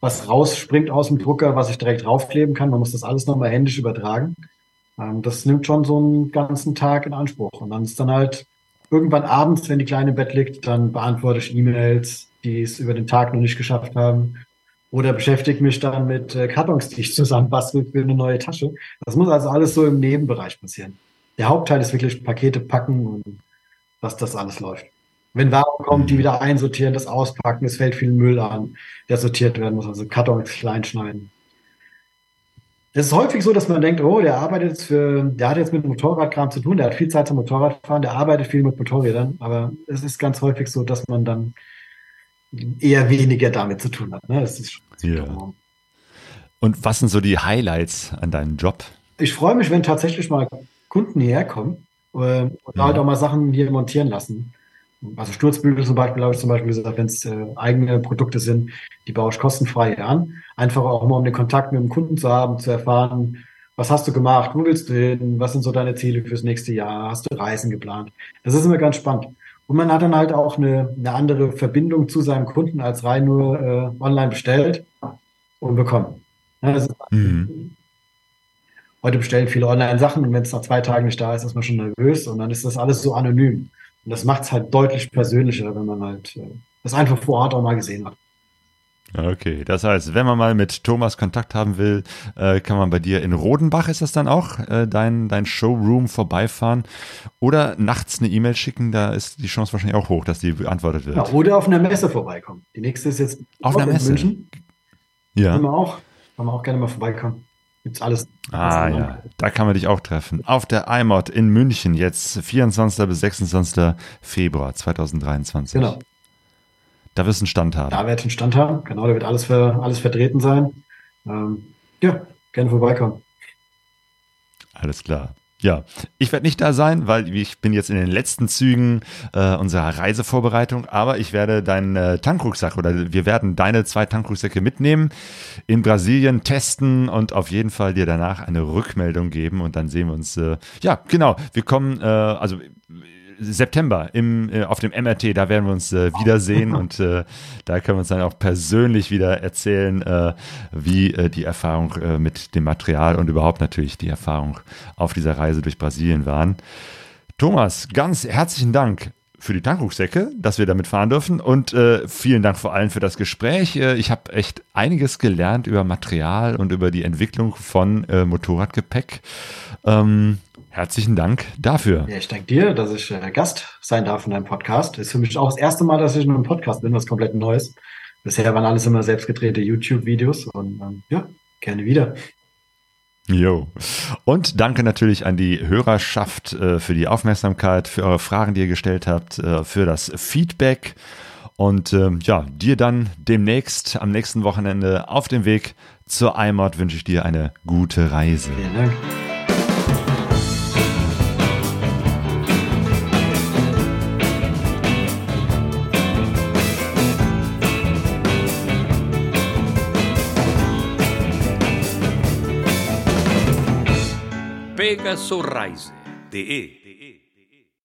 was rausspringt aus dem Drucker, was ich direkt draufkleben kann. Man muss das alles nochmal händisch übertragen. Ähm, das nimmt schon so einen ganzen Tag in Anspruch. Und dann ist dann halt irgendwann abends, wenn die Kleine im Bett liegt, dann beantworte ich E-Mails, die es über den Tag noch nicht geschafft haben. Oder beschäftige mich dann mit äh, Kartons, die ich zusammenbastel für eine neue Tasche. Das muss also alles so im Nebenbereich passieren. Der Hauptteil ist wirklich Pakete packen und dass das alles läuft. Wenn Ware kommt, die mhm. wieder einsortieren, das auspacken, es fällt viel Müll an, der sortiert werden muss, also Kartons klein schneiden. Es ist häufig so, dass man denkt, oh, der arbeitet jetzt für, der hat jetzt mit Motorradkram zu tun, der hat viel Zeit zum Motorradfahren, der arbeitet viel mit Motorrädern, aber es ist ganz häufig so, dass man dann eher weniger damit zu tun hat. Ne? Das ist ja. Und was sind so die Highlights an deinem Job? Ich freue mich, wenn tatsächlich mal Kunden hierher kommen äh, und ja. halt auch mal Sachen hier montieren lassen. Also Sturzbügel zum Beispiel, habe ich zum Beispiel gesagt, wenn es äh, eigene Produkte sind, die baue ich kostenfrei an. Einfach auch mal, um den Kontakt mit dem Kunden zu haben, zu erfahren, was hast du gemacht, wo willst du hin, was sind so deine Ziele fürs nächste Jahr, hast du Reisen geplant. Das ist immer ganz spannend. Und man hat dann halt auch eine, eine andere Verbindung zu seinem Kunden als rein nur äh, online bestellt und bekommen. Ja, mhm. Heute bestellen viele online Sachen und wenn es nach zwei Tagen nicht da ist, ist man schon nervös und dann ist das alles so anonym. Und das macht es halt deutlich persönlicher, wenn man halt äh, das einfach vor Ort auch mal gesehen hat. Okay, das heißt, wenn man mal mit Thomas Kontakt haben will, äh, kann man bei dir in Rodenbach, ist das dann auch, äh, dein, dein Showroom vorbeifahren oder nachts eine E-Mail schicken, da ist die Chance wahrscheinlich auch hoch, dass die beantwortet wird. Ja, oder auf einer Messe vorbeikommen. Die nächste ist jetzt auf einer Messe. München. Ja. Können wir auch, können wir auch gerne mal vorbeikommen. Gibt's alles. Ah ja, da kann man dich auch treffen. Auf der iMod in München jetzt 24. bis 26. Februar 2023. Genau. Da wirst du einen Stand haben. Da ich einen Stand haben, genau, da wird alles, für, alles vertreten sein. Ähm, ja, gerne vorbeikommen. Alles klar. Ja, ich werde nicht da sein, weil ich bin jetzt in den letzten Zügen äh, unserer Reisevorbereitung, aber ich werde deinen äh, Tankrucksack oder wir werden deine zwei Tankrucksäcke mitnehmen, in Brasilien testen und auf jeden Fall dir danach eine Rückmeldung geben und dann sehen wir uns. Äh, ja, genau, wir kommen, äh, also September im, äh, auf dem MRT, da werden wir uns äh, wiedersehen und äh, da können wir uns dann auch persönlich wieder erzählen, äh, wie äh, die Erfahrung äh, mit dem Material und überhaupt natürlich die Erfahrung auf dieser Reise durch Brasilien waren. Thomas, ganz herzlichen Dank für die Tankrucksäcke, dass wir damit fahren dürfen und vielen Dank vor allem für das Gespräch. Ich habe echt einiges gelernt über Material und über die Entwicklung von Motorradgepäck. Ähm, Herzlichen Dank dafür. Ja, ich danke dir, dass ich äh, Gast sein darf in deinem Podcast. Ist für mich auch das erste Mal, dass ich in einem Podcast bin, was komplett Neues. Bisher waren alles immer selbstgedrehte YouTube-Videos und ähm, ja, gerne wieder. Jo. Und danke natürlich an die Hörerschaft äh, für die Aufmerksamkeit, für eure Fragen, die ihr gestellt habt, äh, für das Feedback. Und ähm, ja, dir dann demnächst am nächsten Wochenende auf dem Weg zur Heimat wünsche ich dir eine gute Reise. Vielen Dank. Vega Sorraise. DE e.